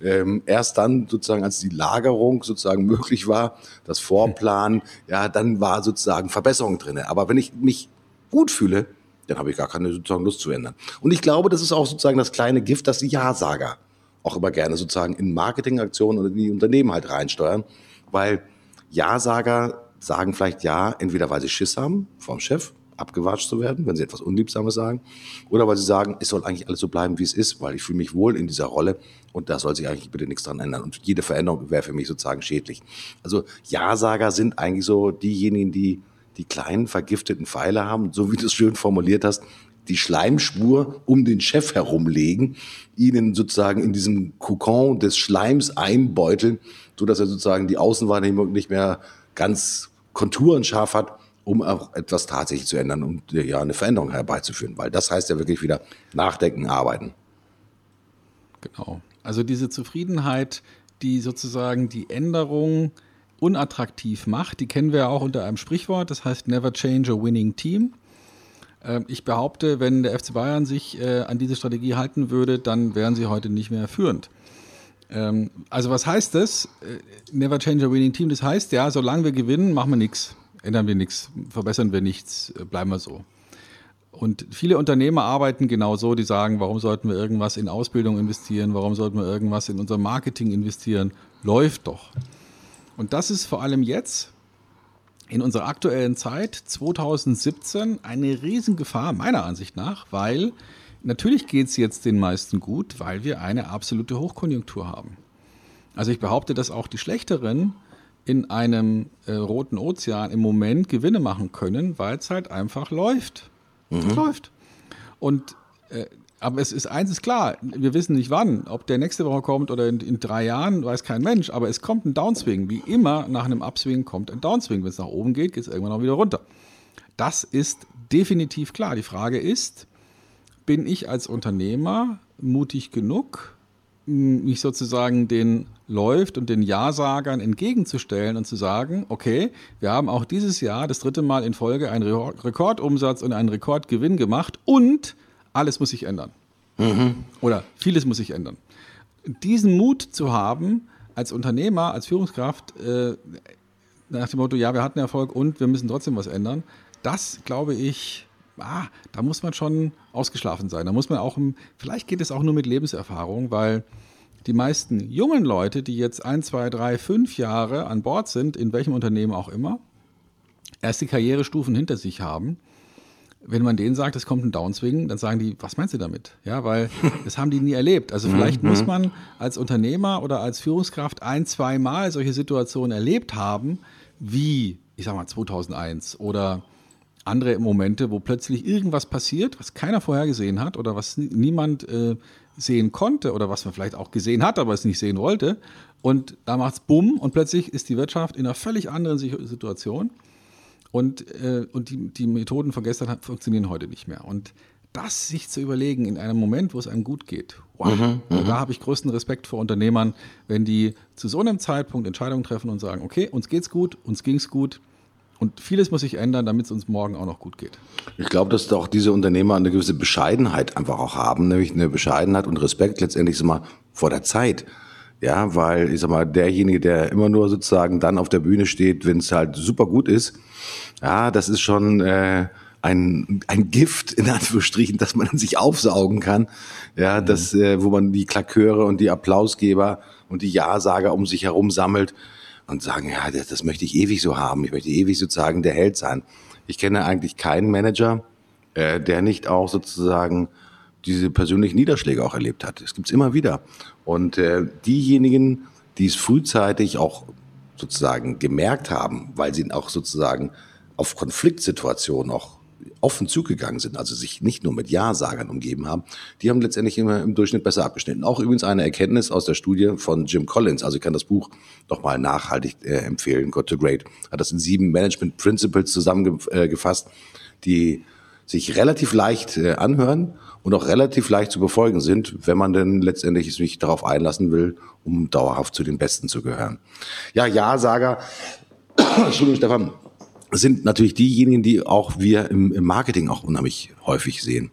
Ähm, erst dann sozusagen, als die Lagerung sozusagen möglich war, das Vorplanen, ja, dann war sozusagen Verbesserung drinne. Aber wenn ich mich gut fühle, dann habe ich gar keine sozusagen Lust zu ändern. Und ich glaube, das ist auch sozusagen das kleine Gift, das Ja-Sager auch immer gerne sozusagen in Marketingaktionen oder in die Unternehmen halt reinsteuern, weil Ja-Sager sagen vielleicht Ja, entweder weil sie Schiss haben vom Chef, abgewatscht zu werden, wenn sie etwas Unliebsames sagen, oder weil sie sagen, es soll eigentlich alles so bleiben, wie es ist, weil ich fühle mich wohl in dieser Rolle und da soll sich eigentlich bitte nichts dran ändern. Und jede Veränderung wäre für mich sozusagen schädlich. Also Ja-Sager sind eigentlich so diejenigen, die die kleinen vergifteten Pfeile haben, so wie du es schön formuliert hast, die Schleimspur um den Chef herumlegen, ihn sozusagen in diesem Kokon des Schleims einbeuteln, so dass er sozusagen die Außenwahrnehmung nicht mehr ganz konturenscharf hat, um auch etwas tatsächlich zu ändern und ja eine Veränderung herbeizuführen, weil das heißt ja wirklich wieder nachdenken, arbeiten. Genau. Also diese Zufriedenheit, die sozusagen die Änderung unattraktiv macht, die kennen wir ja auch unter einem Sprichwort, das heißt Never Change a Winning Team. Ähm, ich behaupte, wenn der FC Bayern sich äh, an diese Strategie halten würde, dann wären sie heute nicht mehr führend. Ähm, also was heißt das? Äh, never change a winning team. Das heißt ja, solange wir gewinnen, machen wir nichts, ändern wir nichts, verbessern wir nichts, äh, bleiben wir so. Und viele Unternehmer arbeiten genau so, die sagen, warum sollten wir irgendwas in Ausbildung investieren, warum sollten wir irgendwas in unser Marketing investieren? Läuft doch. Und das ist vor allem jetzt in unserer aktuellen Zeit 2017 eine Riesengefahr meiner Ansicht nach, weil natürlich geht es jetzt den meisten gut, weil wir eine absolute Hochkonjunktur haben. Also ich behaupte, dass auch die Schlechteren in einem äh, roten Ozean im Moment Gewinne machen können, weil es halt einfach läuft. Mhm. läuft. Und äh, aber es ist eins ist klar, wir wissen nicht wann, ob der nächste Woche kommt oder in, in, drei Jahren, weiß kein Mensch, aber es kommt ein Downswing. Wie immer nach einem Upswing kommt ein Downswing. Wenn es nach oben geht, geht es irgendwann auch wieder runter. Das ist definitiv klar. Die Frage ist, bin ich als Unternehmer mutig genug, mich sozusagen den läuft und den Ja-Sagern entgegenzustellen und zu sagen, okay, wir haben auch dieses Jahr das dritte Mal in Folge einen Rekordumsatz und einen Rekordgewinn gemacht und alles muss sich ändern. Mhm. Oder vieles muss sich ändern. Diesen Mut zu haben, als Unternehmer, als Führungskraft, äh, nach dem Motto, ja, wir hatten Erfolg und wir müssen trotzdem was ändern, das glaube ich, ah, da muss man schon ausgeschlafen sein. Da muss man auch, vielleicht geht es auch nur mit Lebenserfahrung, weil die meisten jungen Leute, die jetzt ein, zwei, drei, fünf Jahre an Bord sind, in welchem Unternehmen auch immer, erst die Karrierestufen hinter sich haben, wenn man denen sagt, es kommt ein Downswing, dann sagen die, was meinst du damit? Ja, weil das haben die nie erlebt. Also vielleicht muss man als Unternehmer oder als Führungskraft ein, zwei Mal solche Situationen erlebt haben, wie, ich sag mal, 2001 oder andere Momente, wo plötzlich irgendwas passiert, was keiner vorher gesehen hat oder was niemand äh, sehen konnte oder was man vielleicht auch gesehen hat, aber es nicht sehen wollte. Und da macht's bumm und plötzlich ist die Wirtschaft in einer völlig anderen Situation. Und, äh, und die, die Methoden von gestern funktionieren heute nicht mehr. Und das sich zu überlegen in einem Moment, wo es einem gut geht, wow, mhm, also da habe ich größten Respekt vor Unternehmern, wenn die zu so einem Zeitpunkt Entscheidungen treffen und sagen, okay, uns geht's gut, uns ging's gut, und vieles muss sich ändern, damit es uns morgen auch noch gut geht. Ich glaube, dass auch diese Unternehmer eine gewisse Bescheidenheit einfach auch haben, nämlich eine Bescheidenheit und Respekt letztendlich mal vor der Zeit. Ja, weil ich sag mal, derjenige, der immer nur sozusagen dann auf der Bühne steht, wenn es halt super gut ist, ja, das ist schon äh, ein, ein Gift, in Anführungsstrichen, dass man sich aufsaugen kann. Ja, mhm. das, äh, wo man die Klaköre und die Applausgeber und die Ja-Sager um sich herum sammelt und sagen, ja, das, das möchte ich ewig so haben. Ich möchte ewig sozusagen der Held sein. Ich kenne eigentlich keinen Manager, äh, der nicht auch sozusagen diese persönlichen Niederschläge auch erlebt hat. Es gibt's immer wieder. Und äh, diejenigen, die es frühzeitig auch sozusagen gemerkt haben, weil sie auch sozusagen auf Konfliktsituationen auch offen zugegangen sind, also sich nicht nur mit Ja-Sagern umgeben haben, die haben letztendlich immer im Durchschnitt besser abgeschnitten. Auch übrigens eine Erkenntnis aus der Studie von Jim Collins, also ich kann das Buch nochmal nachhaltig äh, empfehlen, Got to Great, hat das in sieben Management Principles zusammengefasst, die sich relativ leicht äh, anhören und auch relativ leicht zu befolgen sind, wenn man denn letztendlich sich darauf einlassen will, um dauerhaft zu den Besten zu gehören. Ja, Ja-Sager, Entschuldigung, Stefan, sind natürlich diejenigen, die auch wir im, im Marketing auch unheimlich häufig sehen.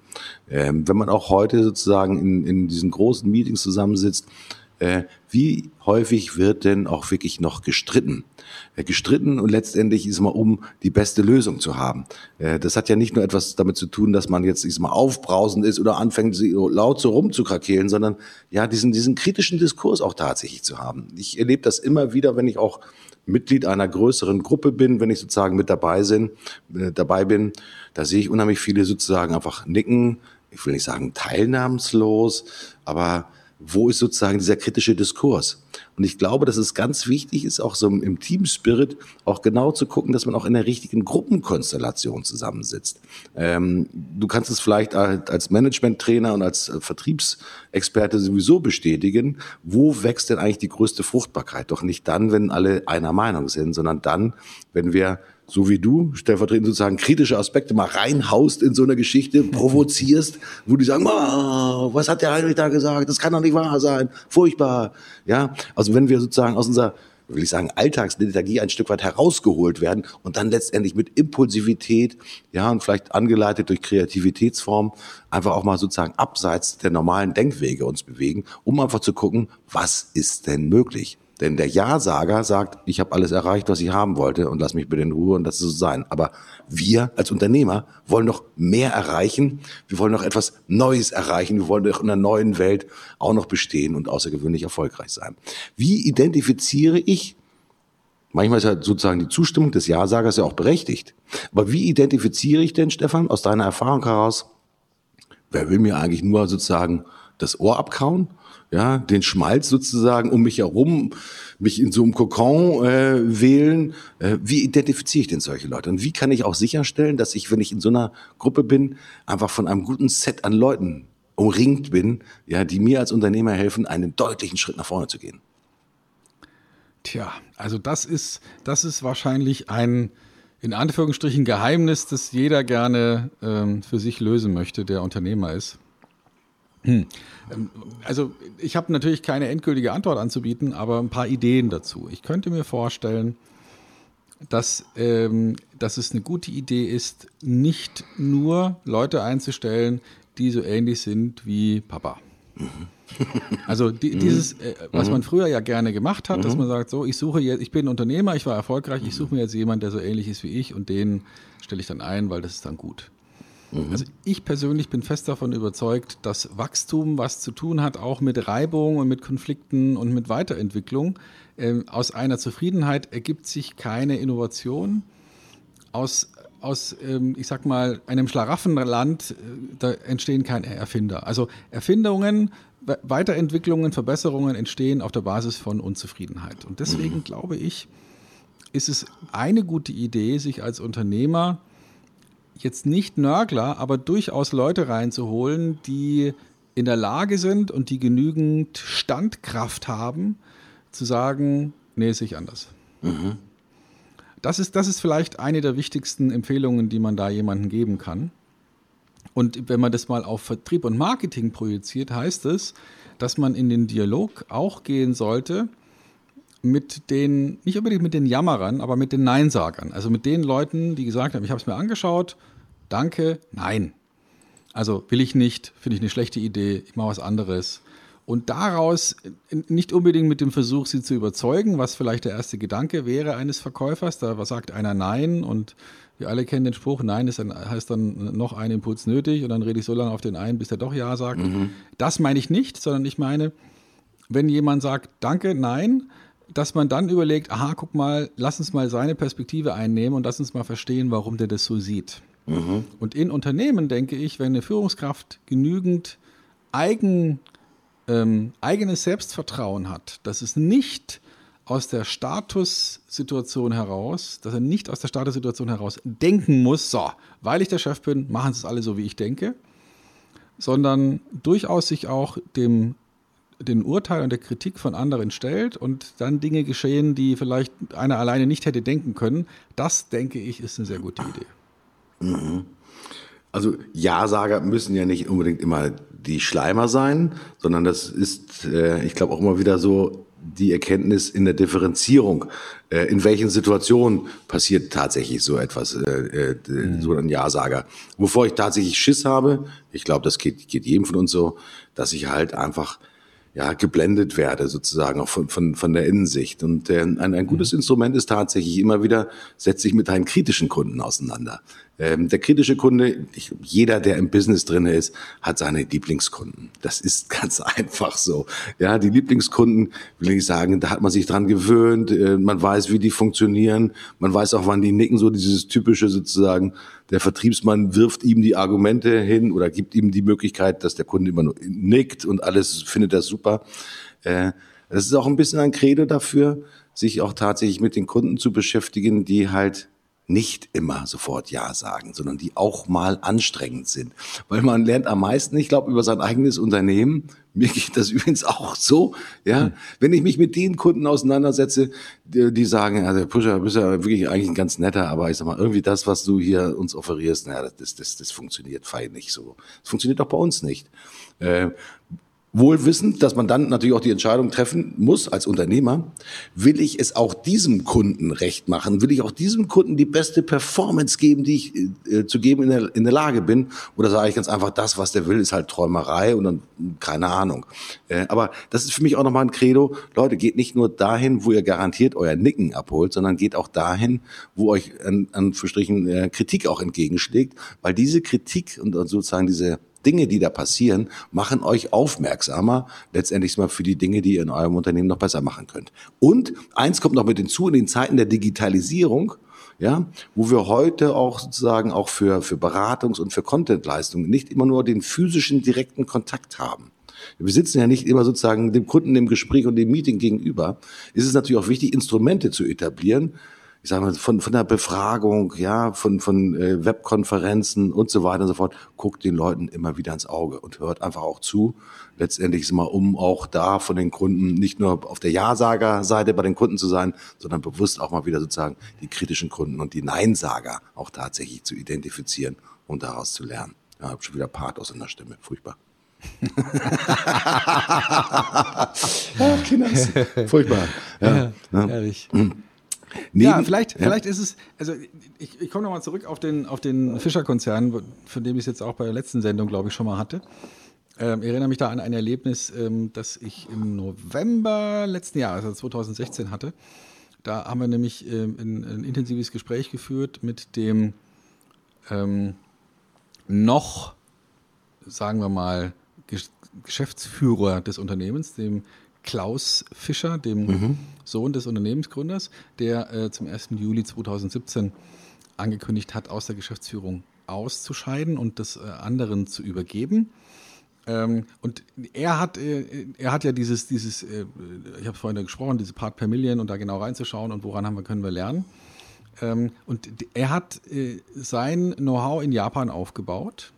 Ähm, wenn man auch heute sozusagen in, in diesen großen Meetings zusammensitzt, wie häufig wird denn auch wirklich noch gestritten? Äh, gestritten und letztendlich ist mal um die beste Lösung zu haben. Äh, das hat ja nicht nur etwas damit zu tun, dass man jetzt mal aufbrausend ist oder anfängt laut so rumzukrakehlen, sondern ja diesen diesen kritischen Diskurs auch tatsächlich zu haben. Ich erlebe das immer wieder, wenn ich auch Mitglied einer größeren Gruppe bin, wenn ich sozusagen mit dabei, sind, äh, dabei bin, da sehe ich unheimlich viele sozusagen einfach nicken, ich will nicht sagen teilnahmslos, aber wo ist sozusagen dieser kritische Diskurs? Und ich glaube, dass es ganz wichtig ist, auch so im Team Spirit auch genau zu gucken, dass man auch in der richtigen Gruppenkonstellation zusammensitzt. Ähm, du kannst es vielleicht als Management-Trainer und als äh, Vertriebsexperte sowieso bestätigen. Wo wächst denn eigentlich die größte Fruchtbarkeit? Doch nicht dann, wenn alle einer Meinung sind, sondern dann, wenn wir so wie du, stellvertretend sozusagen kritische Aspekte mal reinhaust in so eine Geschichte, provozierst, wo die sagen, oh, was hat der Heinrich da gesagt? Das kann doch nicht wahr sein. Furchtbar. Ja, also wenn wir sozusagen aus unserer will ich sagen, Alltagsliturgie ein Stück weit herausgeholt werden und dann letztendlich mit Impulsivität, ja, und vielleicht angeleitet durch Kreativitätsform, einfach auch mal sozusagen abseits der normalen Denkwege uns bewegen, um einfach zu gucken, was ist denn möglich? Denn der Ja-Sager sagt, ich habe alles erreicht, was ich haben wollte und lass mich bitte in Ruhe und das ist so sein. Aber wir als Unternehmer wollen noch mehr erreichen. Wir wollen noch etwas Neues erreichen. Wir wollen doch in einer neuen Welt auch noch bestehen und außergewöhnlich erfolgreich sein. Wie identifiziere ich Manchmal ist ja sozusagen die Zustimmung des Ja-Sagers ja auch berechtigt. Aber wie identifiziere ich denn, Stefan, aus deiner Erfahrung heraus, wer will mir eigentlich nur sozusagen das Ohr abkauen ja, den Schmalz sozusagen um mich herum, mich in so einem Kokon äh, wählen. Äh, wie identifiziere ich denn solche Leute? Und wie kann ich auch sicherstellen, dass ich, wenn ich in so einer Gruppe bin, einfach von einem guten Set an Leuten umringt bin, ja, die mir als Unternehmer helfen, einen deutlichen Schritt nach vorne zu gehen? Tja, also das ist, das ist wahrscheinlich ein, in Anführungsstrichen, Geheimnis, das jeder gerne ähm, für sich lösen möchte, der Unternehmer ist. Hm. Ähm, also ich habe natürlich keine endgültige Antwort anzubieten, aber ein paar Ideen dazu. Ich könnte mir vorstellen, dass, ähm, dass es eine gute Idee ist, nicht nur Leute einzustellen, die so ähnlich sind wie Papa. Also die, dieses, äh, was man früher ja gerne gemacht hat, dass man sagt, so, ich suche jetzt, ich bin Unternehmer, ich war erfolgreich, ich suche mir jetzt jemanden, der so ähnlich ist wie ich und den stelle ich dann ein, weil das ist dann gut. Mhm. Also ich persönlich bin fest davon überzeugt, dass Wachstum was zu tun hat, auch mit Reibung und mit Konflikten und mit Weiterentwicklung. Ähm, aus einer Zufriedenheit ergibt sich keine Innovation. Aus, aus, ähm, ich sag mal, einem Schlaraffenland, äh, da entstehen keine Erfinder. Also Erfindungen, Weiterentwicklungen, Verbesserungen entstehen auf der Basis von Unzufriedenheit. Und deswegen mhm. glaube ich, ist es eine gute Idee, sich als Unternehmer jetzt nicht Nörgler, aber durchaus Leute reinzuholen, die in der Lage sind und die genügend Standkraft haben, zu sagen, nee, ist ich anders. Mhm. Das, ist, das ist vielleicht eine der wichtigsten Empfehlungen, die man da jemandem geben kann. Und wenn man das mal auf Vertrieb und Marketing projiziert, heißt es, dass man in den Dialog auch gehen sollte mit den, nicht unbedingt mit den Jammerern, aber mit den Neinsagern. Also mit den Leuten, die gesagt haben, ich habe es mir angeschaut, danke, nein. Also will ich nicht, finde ich eine schlechte Idee, ich mache was anderes. Und daraus nicht unbedingt mit dem Versuch, sie zu überzeugen, was vielleicht der erste Gedanke wäre eines Verkäufers, da sagt einer Nein und wir alle kennen den Spruch, Nein ist dann, heißt dann noch ein Impuls nötig und dann rede ich so lange auf den einen, bis er doch Ja sagt. Mhm. Das meine ich nicht, sondern ich meine, wenn jemand sagt Danke, Nein, dass man dann überlegt, aha, guck mal, lass uns mal seine Perspektive einnehmen und lass uns mal verstehen, warum der das so sieht. Mhm. Und in Unternehmen denke ich, wenn eine Führungskraft genügend Eigen, ähm, eigenes Selbstvertrauen hat, dass es nicht aus der Statussituation heraus, dass er nicht aus der Statussituation heraus denken muss, so, weil ich der Chef bin, machen sie es alle so, wie ich denke, sondern durchaus sich auch dem den Urteil und der Kritik von anderen stellt und dann Dinge geschehen, die vielleicht einer alleine nicht hätte denken können, das denke ich, ist eine sehr gute Idee. Mhm. Also Ja-Sager müssen ja nicht unbedingt immer die Schleimer sein, sondern das ist, äh, ich glaube, auch immer wieder so die Erkenntnis in der Differenzierung. Äh, in welchen Situationen passiert tatsächlich so etwas, äh, mhm. so ein Ja-Sager. Wovor ich tatsächlich Schiss habe, ich glaube, das geht, geht jedem von uns so, dass ich halt einfach ja, geblendet werde, sozusagen, auch von, von, von der Innensicht. Und äh, ein, ein gutes mhm. Instrument ist tatsächlich immer wieder, setz dich mit deinen kritischen Kunden auseinander. Ähm, der kritische Kunde, ich, jeder, der im Business drin ist, hat seine Lieblingskunden. Das ist ganz einfach so. Ja, die Lieblingskunden, will ich sagen, da hat man sich dran gewöhnt, äh, man weiß, wie die funktionieren, man weiß auch, wann die nicken, so dieses typische sozusagen, der Vertriebsmann wirft ihm die Argumente hin oder gibt ihm die Möglichkeit, dass der Kunde immer nur nickt und alles findet er super. Äh, das ist auch ein bisschen ein Credo dafür, sich auch tatsächlich mit den Kunden zu beschäftigen, die halt nicht immer sofort Ja sagen, sondern die auch mal anstrengend sind. Weil man lernt am meisten, ich glaube, über sein eigenes Unternehmen. Mir geht das übrigens auch so. Ja, hm. wenn ich mich mit den Kunden auseinandersetze, die, die sagen, also Pusher, du bist ja wirklich eigentlich ein ganz netter, aber ich sag mal, irgendwie das, was du hier uns offerierst, naja, das, das, das funktioniert fein nicht so. Das funktioniert auch bei uns nicht. Äh, Wohl wissend, dass man dann natürlich auch die Entscheidung treffen muss als Unternehmer, will ich es auch diesem Kunden recht machen? Will ich auch diesem Kunden die beste Performance geben, die ich äh, zu geben in der, in der Lage bin? Oder sage ich ganz einfach, das, was der will, ist halt Träumerei und dann keine Ahnung. Äh, aber das ist für mich auch nochmal ein Credo. Leute, geht nicht nur dahin, wo ihr garantiert euer Nicken abholt, sondern geht auch dahin, wo euch an, an Verstrichen äh, Kritik auch entgegenschlägt, weil diese Kritik und sozusagen diese Dinge, die da passieren, machen euch aufmerksamer, letztendlich mal für die Dinge, die ihr in eurem Unternehmen noch besser machen könnt. Und eins kommt noch mit hinzu, in den Zeiten der Digitalisierung, ja, wo wir heute auch sozusagen auch für, für Beratungs- und für Contentleistungen nicht immer nur den physischen direkten Kontakt haben. Wir sitzen ja nicht immer sozusagen dem Kunden im Gespräch und dem Meeting gegenüber. Ist es natürlich auch wichtig, Instrumente zu etablieren, ich sage mal, von, von der Befragung, ja, von, von äh, Webkonferenzen und so weiter und so fort, guckt den Leuten immer wieder ins Auge und hört einfach auch zu. Letztendlich ist mal, um auch da von den Kunden nicht nur auf der Ja-Sager-Seite bei den Kunden zu sein, sondern bewusst auch mal wieder sozusagen die kritischen Kunden und die Nein-Sager auch tatsächlich zu identifizieren und daraus zu lernen. Ja, hab schon wieder Pathos in der Stimme, furchtbar. Ach, Kinders. Furchtbar. Ja, ja, ja. Ehrlich. Mhm. Neben, ja, vielleicht, ja. vielleicht ist es, also ich, ich komme nochmal zurück auf den, auf den Fischer-Konzern, von dem ich es jetzt auch bei der letzten Sendung, glaube ich, schon mal hatte. Ähm, ich erinnere mich da an ein Erlebnis, ähm, das ich im November letzten Jahres, also 2016 hatte. Da haben wir nämlich ähm, ein, ein, intensives Gespräch geführt mit dem ähm, noch, sagen wir mal, Geschäftsführer des Unternehmens, dem Klaus Fischer, dem mhm. Sohn des Unternehmensgründers, der äh, zum 1. Juli 2017 angekündigt hat, aus der Geschäftsführung auszuscheiden und das äh, anderen zu übergeben. Ähm, und er hat, äh, er hat ja dieses, dieses äh, ich habe vorhin gesprochen, diese Part per Million und da genau reinzuschauen und woran haben wir, können wir lernen. Ähm, und er hat äh, sein Know-how in Japan aufgebaut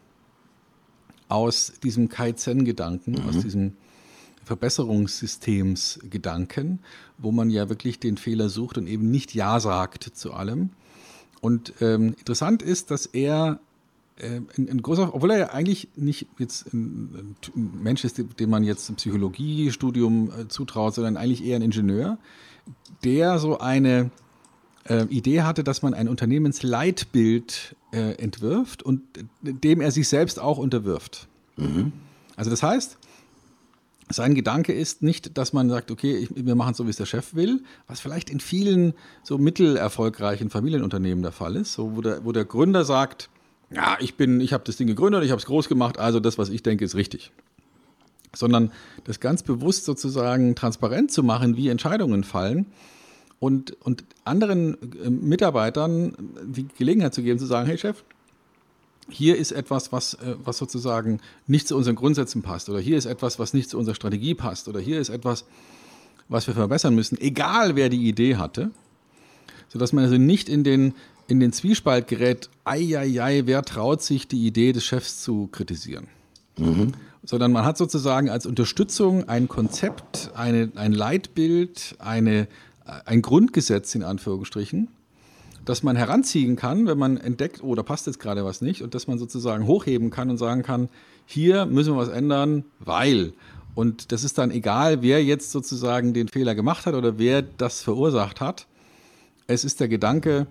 aus diesem Kaizen-Gedanken, mhm. aus diesem Verbesserungssystemsgedanken, wo man ja wirklich den Fehler sucht und eben nicht Ja sagt zu allem. Und ähm, interessant ist, dass er äh, ein, ein, großer, obwohl er ja eigentlich nicht jetzt ein, ein Mensch ist, dem man jetzt ein Psychologiestudium äh, zutraut, sondern eigentlich eher ein Ingenieur, der so eine äh, Idee hatte, dass man ein Unternehmensleitbild äh, entwirft und dem er sich selbst auch unterwirft. Mhm. Also das heißt, sein Gedanke ist nicht, dass man sagt, okay, ich, wir machen so, wie es der Chef will, was vielleicht in vielen so mittelerfolgreichen Familienunternehmen der Fall ist, so, wo, der, wo der Gründer sagt, ja, ich bin, ich habe das Ding gegründet, ich habe es groß gemacht, also das, was ich denke, ist richtig. Sondern das ganz bewusst sozusagen transparent zu machen, wie Entscheidungen fallen und, und anderen äh, Mitarbeitern die Gelegenheit zu geben, zu sagen, hey Chef, hier ist etwas, was, äh, was sozusagen nicht zu unseren Grundsätzen passt oder hier ist etwas, was nicht zu unserer Strategie passt oder hier ist etwas, was wir verbessern müssen, egal wer die Idee hatte, sodass man also nicht in den, in den Zwiespalt gerät, ei, ei, ei, wer traut sich, die Idee des Chefs zu kritisieren. Mhm. Sondern man hat sozusagen als Unterstützung ein Konzept, eine, ein Leitbild, eine, ein Grundgesetz in Anführungsstrichen, dass man heranziehen kann, wenn man entdeckt, oh, da passt jetzt gerade was nicht, und dass man sozusagen hochheben kann und sagen kann, hier müssen wir was ändern, weil. Und das ist dann egal, wer jetzt sozusagen den Fehler gemacht hat oder wer das verursacht hat. Es ist der Gedanke,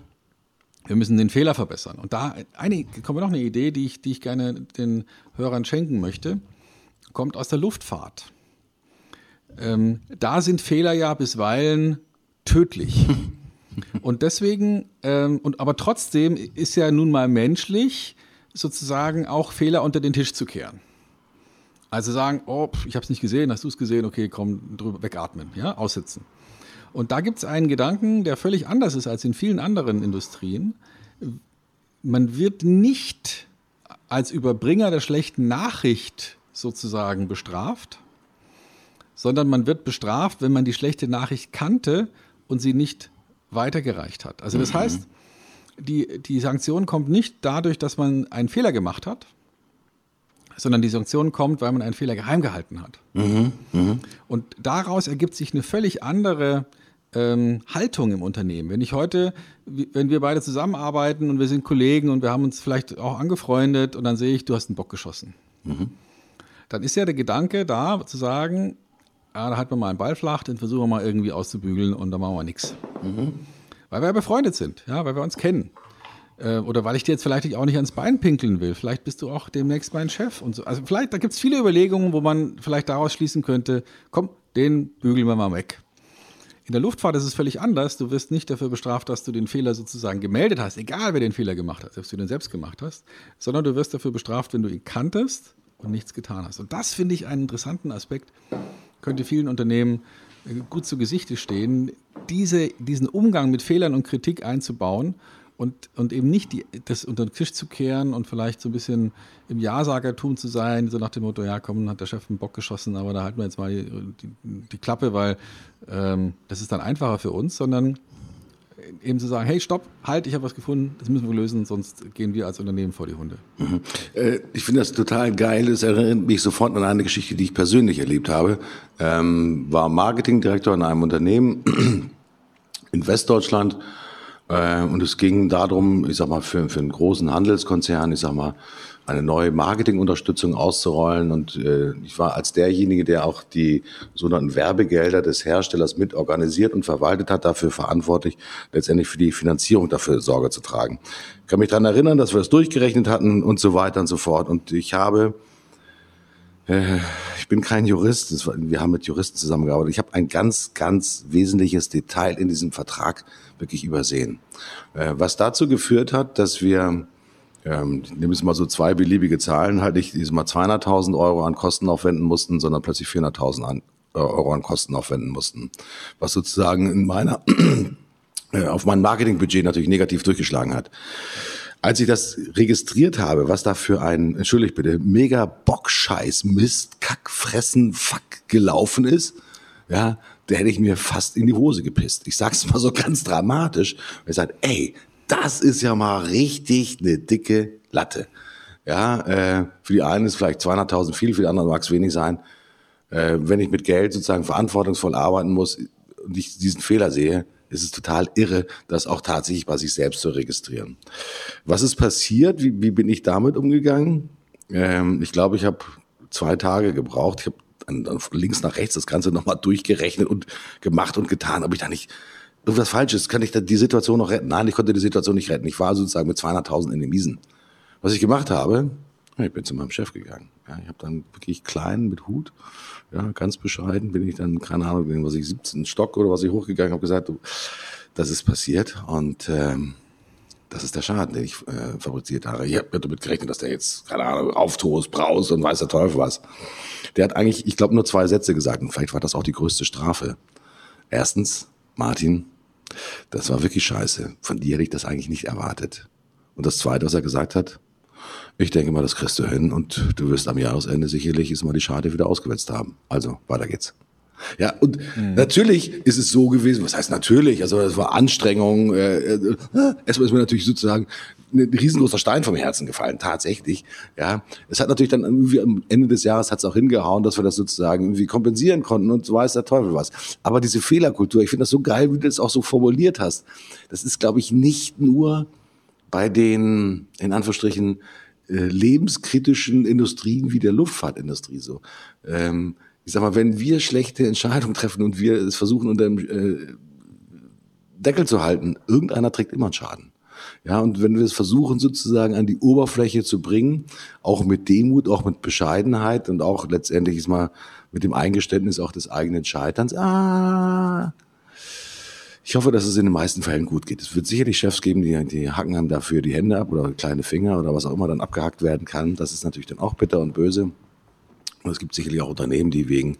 wir müssen den Fehler verbessern. Und da eine, kommt noch eine Idee, die ich, die ich gerne den Hörern schenken möchte, kommt aus der Luftfahrt. Ähm, da sind Fehler ja bisweilen tödlich. Und deswegen, ähm, und aber trotzdem ist ja nun mal menschlich, sozusagen auch Fehler unter den Tisch zu kehren. Also sagen, oh, ich habe es nicht gesehen, hast du es gesehen, okay, komm, drüber wegatmen, ja, aussitzen. Und da gibt es einen Gedanken, der völlig anders ist als in vielen anderen Industrien. Man wird nicht als Überbringer der schlechten Nachricht sozusagen bestraft, sondern man wird bestraft, wenn man die schlechte Nachricht kannte und sie nicht weitergereicht hat. Also das mhm. heißt, die, die Sanktion kommt nicht dadurch, dass man einen Fehler gemacht hat, sondern die Sanktion kommt, weil man einen Fehler geheim gehalten hat. Mhm. Mhm. Und daraus ergibt sich eine völlig andere ähm, Haltung im Unternehmen. Wenn ich heute, wenn wir beide zusammenarbeiten und wir sind Kollegen und wir haben uns vielleicht auch angefreundet und dann sehe ich, du hast einen Bock geschossen. Mhm. Dann ist ja der Gedanke da, zu sagen, ja, da halten wir mal einen Ball flach, den versuchen wir mal irgendwie auszubügeln und dann machen wir nichts. Mhm. Weil wir ja befreundet sind, ja, weil wir uns kennen. Äh, oder weil ich dir jetzt vielleicht auch nicht ans Bein pinkeln will. Vielleicht bist du auch demnächst mein Chef und so. Also vielleicht, da gibt es viele Überlegungen, wo man vielleicht daraus schließen könnte, komm, den bügeln wir mal weg. In der Luftfahrt ist es völlig anders. Du wirst nicht dafür bestraft, dass du den Fehler sozusagen gemeldet hast, egal wer den Fehler gemacht hat, selbst wenn du den selbst gemacht hast, sondern du wirst dafür bestraft, wenn du ihn kanntest und nichts getan hast. Und das finde ich einen interessanten Aspekt, könnte vielen Unternehmen äh, gut zu Gesichte stehen, diese, diesen Umgang mit Fehlern und Kritik einzubauen und, und eben nicht die, das unter den Tisch zu kehren und vielleicht so ein bisschen im Ja-Sagertum zu sein, so nach dem Motto, ja komm, hat der Chef einen Bock geschossen, aber da halten wir jetzt mal die, die, die Klappe, weil ähm, das ist dann einfacher für uns, sondern eben zu sagen, hey, stopp, halt, ich habe was gefunden, das müssen wir lösen, sonst gehen wir als Unternehmen vor die Hunde. Mhm. Äh, ich finde das total geil. Es erinnert mich sofort an eine Geschichte, die ich persönlich erlebt habe. Ähm, war Marketingdirektor in einem Unternehmen in Westdeutschland äh, und es ging darum, ich sag mal, für, für einen großen Handelskonzern, ich sag mal, eine neue Marketingunterstützung auszurollen. Und äh, ich war als derjenige, der auch die sogenannten Werbegelder des Herstellers mit organisiert und verwaltet hat, dafür verantwortlich, letztendlich für die Finanzierung dafür Sorge zu tragen. Ich kann mich daran erinnern, dass wir das durchgerechnet hatten und so weiter und so fort. Und ich habe äh, ich bin kein Jurist, wir haben mit Juristen zusammengearbeitet. Ich habe ein ganz, ganz wesentliches Detail in diesem Vertrag wirklich übersehen. Äh, was dazu geführt hat, dass wir ähm, nehmen wir mal so zwei beliebige Zahlen, halt nicht diesmal 200.000 Euro an Kosten aufwenden mussten, sondern plötzlich 400.000 äh, Euro an Kosten aufwenden mussten. Was sozusagen in meiner äh, auf mein Marketingbudget natürlich negativ durchgeschlagen hat. Als ich das registriert habe, was da für ein, entschuldigt bitte, mega Bockscheiß, Mist, Kack, Fressen, Fuck gelaufen ist, ja, da hätte ich mir fast in die Hose gepisst. Ich sag's mal so ganz dramatisch. Ich sage, ey, das ist ja mal richtig eine dicke Latte. Ja, äh, für die einen ist vielleicht 200.000 viel, für die anderen mag es wenig sein. Äh, wenn ich mit Geld sozusagen verantwortungsvoll arbeiten muss und ich diesen Fehler sehe, ist es total irre, das auch tatsächlich bei sich selbst zu registrieren. Was ist passiert? Wie, wie bin ich damit umgegangen? Ähm, ich glaube, ich habe zwei Tage gebraucht. Ich habe von links nach rechts das Ganze nochmal durchgerechnet und gemacht und getan, ob ich da nicht irgendwas Falsches, kann ich die Situation noch retten? Nein, ich konnte die Situation nicht retten. Ich war sozusagen mit 200.000 in den Miesen. Was ich gemacht habe, ich bin zu meinem Chef gegangen. Ja, ich habe dann wirklich klein mit Hut, ja, ganz bescheiden bin ich dann, keine Ahnung, was ich 17 Stock oder was ich hochgegangen habe, gesagt, du, das ist passiert und ähm, das ist der Schaden, den ich äh, fabriziert habe. Ich habe damit gerechnet, dass der jetzt, keine Ahnung, auftost, braust und weiß der Teufel was. Der hat eigentlich, ich glaube, nur zwei Sätze gesagt und vielleicht war das auch die größte Strafe. Erstens, Martin, das war wirklich scheiße. Von dir hätte ich das eigentlich nicht erwartet. Und das Zweite, was er gesagt hat, ich denke mal, das kriegst du hin und du wirst am Jahresende sicherlich ist mal die Schade wieder ausgewetzt haben. Also, weiter geht's. Ja, und mhm. natürlich ist es so gewesen, was heißt natürlich, also es war Anstrengung, äh, äh, erstmal ist mir natürlich sozusagen ein riesengroßer Stein vom Herzen gefallen, tatsächlich. Ja, es hat natürlich dann irgendwie am Ende des Jahres hat es auch hingehauen, dass wir das sozusagen irgendwie kompensieren konnten und so weiß der Teufel was. Aber diese Fehlerkultur, ich finde das so geil, wie du das auch so formuliert hast. Das ist, glaube ich, nicht nur bei den, in Anführungsstrichen, äh, lebenskritischen Industrien wie der Luftfahrtindustrie so. Ähm, ich sag mal, wenn wir schlechte Entscheidungen treffen und wir es versuchen unter dem äh, Deckel zu halten, irgendeiner trägt immer einen Schaden. Ja, und wenn wir es versuchen sozusagen an die Oberfläche zu bringen, auch mit Demut, auch mit Bescheidenheit und auch letztendlich ist mal mit dem Eingeständnis auch des eigenen Scheiterns, ah, ich hoffe, dass es in den meisten Fällen gut geht. Es wird sicherlich Chefs geben, die, die hacken einem dafür die Hände ab oder kleine Finger oder was auch immer dann abgehackt werden kann. Das ist natürlich dann auch bitter und böse. Und es gibt sicherlich auch Unternehmen, die wegen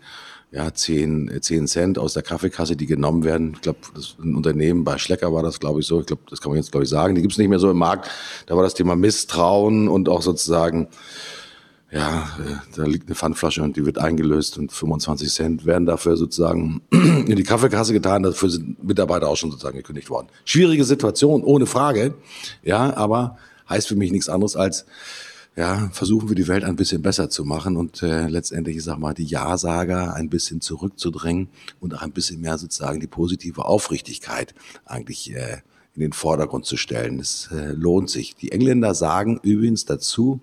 ja, 10, 10 Cent aus der Kaffeekasse, die genommen werden. Ich glaube, das ein Unternehmen bei Schlecker war das, glaube ich, so. Ich glaube, das kann man jetzt, glaube ich, sagen. Die gibt es nicht mehr so im Markt. Da war das Thema Misstrauen und auch sozusagen ja, äh, da liegt eine Pfandflasche und die wird eingelöst und 25 Cent werden dafür sozusagen in die Kaffeekasse getan. Dafür sind Mitarbeiter auch schon sozusagen gekündigt worden. Schwierige Situation, ohne Frage. Ja, aber heißt für mich nichts anderes als, ja, versuchen wir die Welt ein bisschen besser zu machen und äh, letztendlich, ich sag mal, die Ja-Sager ein bisschen zurückzudrängen und auch ein bisschen mehr sozusagen die positive Aufrichtigkeit eigentlich äh, in den Vordergrund zu stellen. Es äh, lohnt sich. Die Engländer sagen übrigens dazu,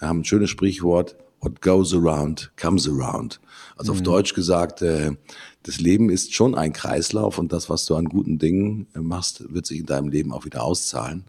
haben ein schönes Sprichwort, what goes around comes around. Also mhm. auf Deutsch gesagt, äh, das Leben ist schon ein Kreislauf und das, was du an guten Dingen äh, machst, wird sich in deinem Leben auch wieder auszahlen.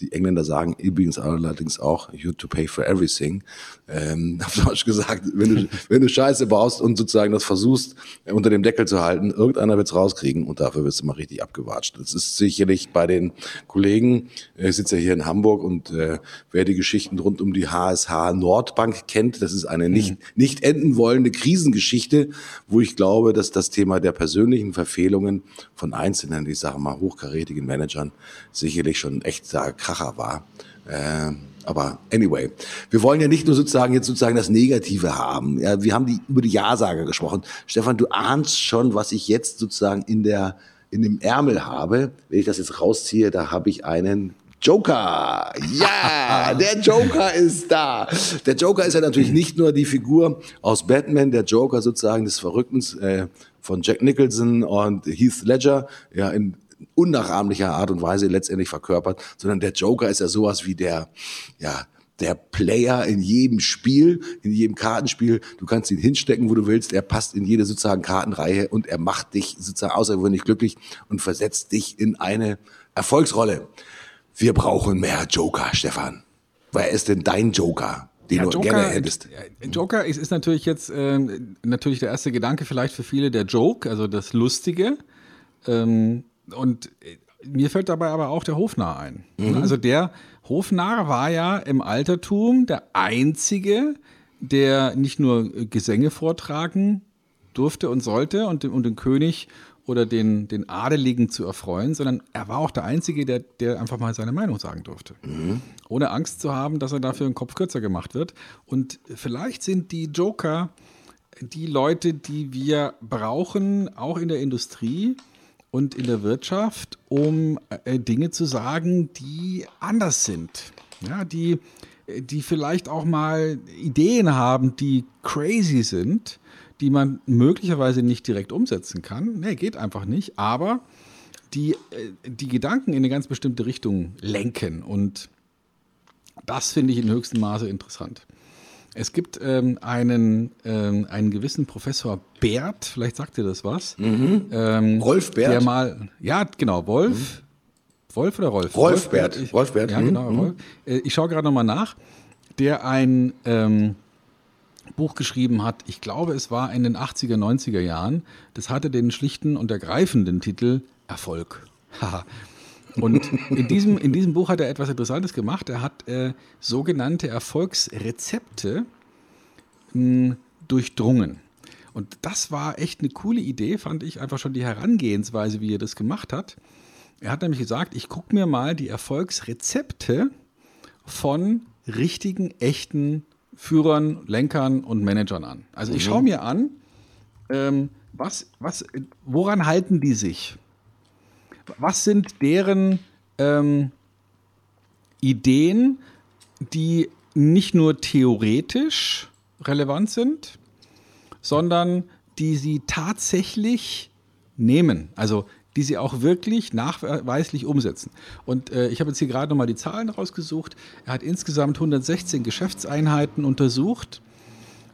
Die Engländer sagen übrigens allerdings auch, you have to pay for everything. Ähm, auf Deutsch gesagt, wenn du, wenn du Scheiße baust und sozusagen das versuchst, unter dem Deckel zu halten, irgendeiner wird's rauskriegen und dafür wirst du mal richtig abgewatscht. Das ist sicherlich bei den Kollegen, äh, ich sitze ja hier in Hamburg und äh, wer die Geschichten rund um die HSH Nordbank kennt, das ist eine nicht, mhm. nicht enden wollende Krisengeschichte, wo ich glaube, dass das Thema der persönlichen Verfehlungen von einzelnen, ich sage mal, hochkarätigen Managern sicherlich schon echt da Kracher war. Äh, aber anyway, wir wollen ja nicht nur sozusagen jetzt sozusagen das Negative haben. Ja, wir haben die, über die Ja-Sager gesprochen. Stefan, du ahnst schon, was ich jetzt sozusagen in der in dem Ärmel habe. Wenn ich das jetzt rausziehe, da habe ich einen Joker. Ja, der Joker ist da. Der Joker ist ja natürlich nicht nur die Figur aus Batman, der Joker sozusagen des Verrücktens äh, von Jack Nicholson und Heath Ledger, ja, in unnachahmlicher Art und Weise letztendlich verkörpert, sondern der Joker ist ja sowas wie der, ja, der Player in jedem Spiel, in jedem Kartenspiel. Du kannst ihn hinstecken, wo du willst. Er passt in jede sozusagen Kartenreihe und er macht dich sozusagen außergewöhnlich glücklich und versetzt dich in eine Erfolgsrolle. Wir brauchen mehr Joker, Stefan. Wer ist denn dein Joker? Den ja, du Joker, gerne hättest. Joker ist, ist natürlich jetzt äh, natürlich der erste Gedanke vielleicht für viele der Joke, also das Lustige. Ähm, und äh, mir fällt dabei aber auch der Hofnarr ein. Mhm. Also der Hofnarr war ja im Altertum der einzige, der nicht nur Gesänge vortragen durfte und sollte und, und den König oder den, den Adeligen zu erfreuen, sondern er war auch der Einzige, der, der einfach mal seine Meinung sagen durfte. Mhm. Ohne Angst zu haben, dass er dafür einen Kopf kürzer gemacht wird. Und vielleicht sind die Joker die Leute, die wir brauchen, auch in der Industrie und in der Wirtschaft, um äh, Dinge zu sagen, die anders sind. Ja, die, die vielleicht auch mal Ideen haben, die crazy sind, die man möglicherweise nicht direkt umsetzen kann. Nee, geht einfach nicht. Aber die, äh, die Gedanken in eine ganz bestimmte Richtung lenken. Und das finde ich in höchstem Maße interessant. Es gibt ähm, einen, ähm, einen gewissen Professor Bert, vielleicht sagt ihr das was. Mhm. Ähm, Rolf Bert? Der mal, ja, genau, Wolf. Mhm. Wolf oder Rolf? Rolf, Bert. Ich, Rolf Bert. Ja, genau, mhm. Rolf. Äh, ich schaue gerade nochmal nach. Der ein ähm, Buch geschrieben hat, ich glaube, es war in den 80er, 90er Jahren. Das hatte den schlichten und ergreifenden Titel Erfolg. Und in diesem, in diesem Buch hat er etwas Interessantes gemacht. Er hat äh, sogenannte Erfolgsrezepte mh, hm, durchdrungen. Und das war echt eine coole Idee, fand ich einfach schon die Herangehensweise, wie er das gemacht hat. Er hat nämlich gesagt, ich gucke mir mal die Erfolgsrezepte von richtigen, echten Führern, Lenkern und Managern an. Also ich mhm. schaue mir an, ähm, was, was, woran halten die sich? Was sind deren ähm, Ideen, die nicht nur theoretisch relevant sind, sondern die sie tatsächlich nehmen. Also die sie auch wirklich nachweislich umsetzen. Und äh, ich habe jetzt hier gerade nochmal die Zahlen rausgesucht. Er hat insgesamt 116 Geschäftseinheiten untersucht,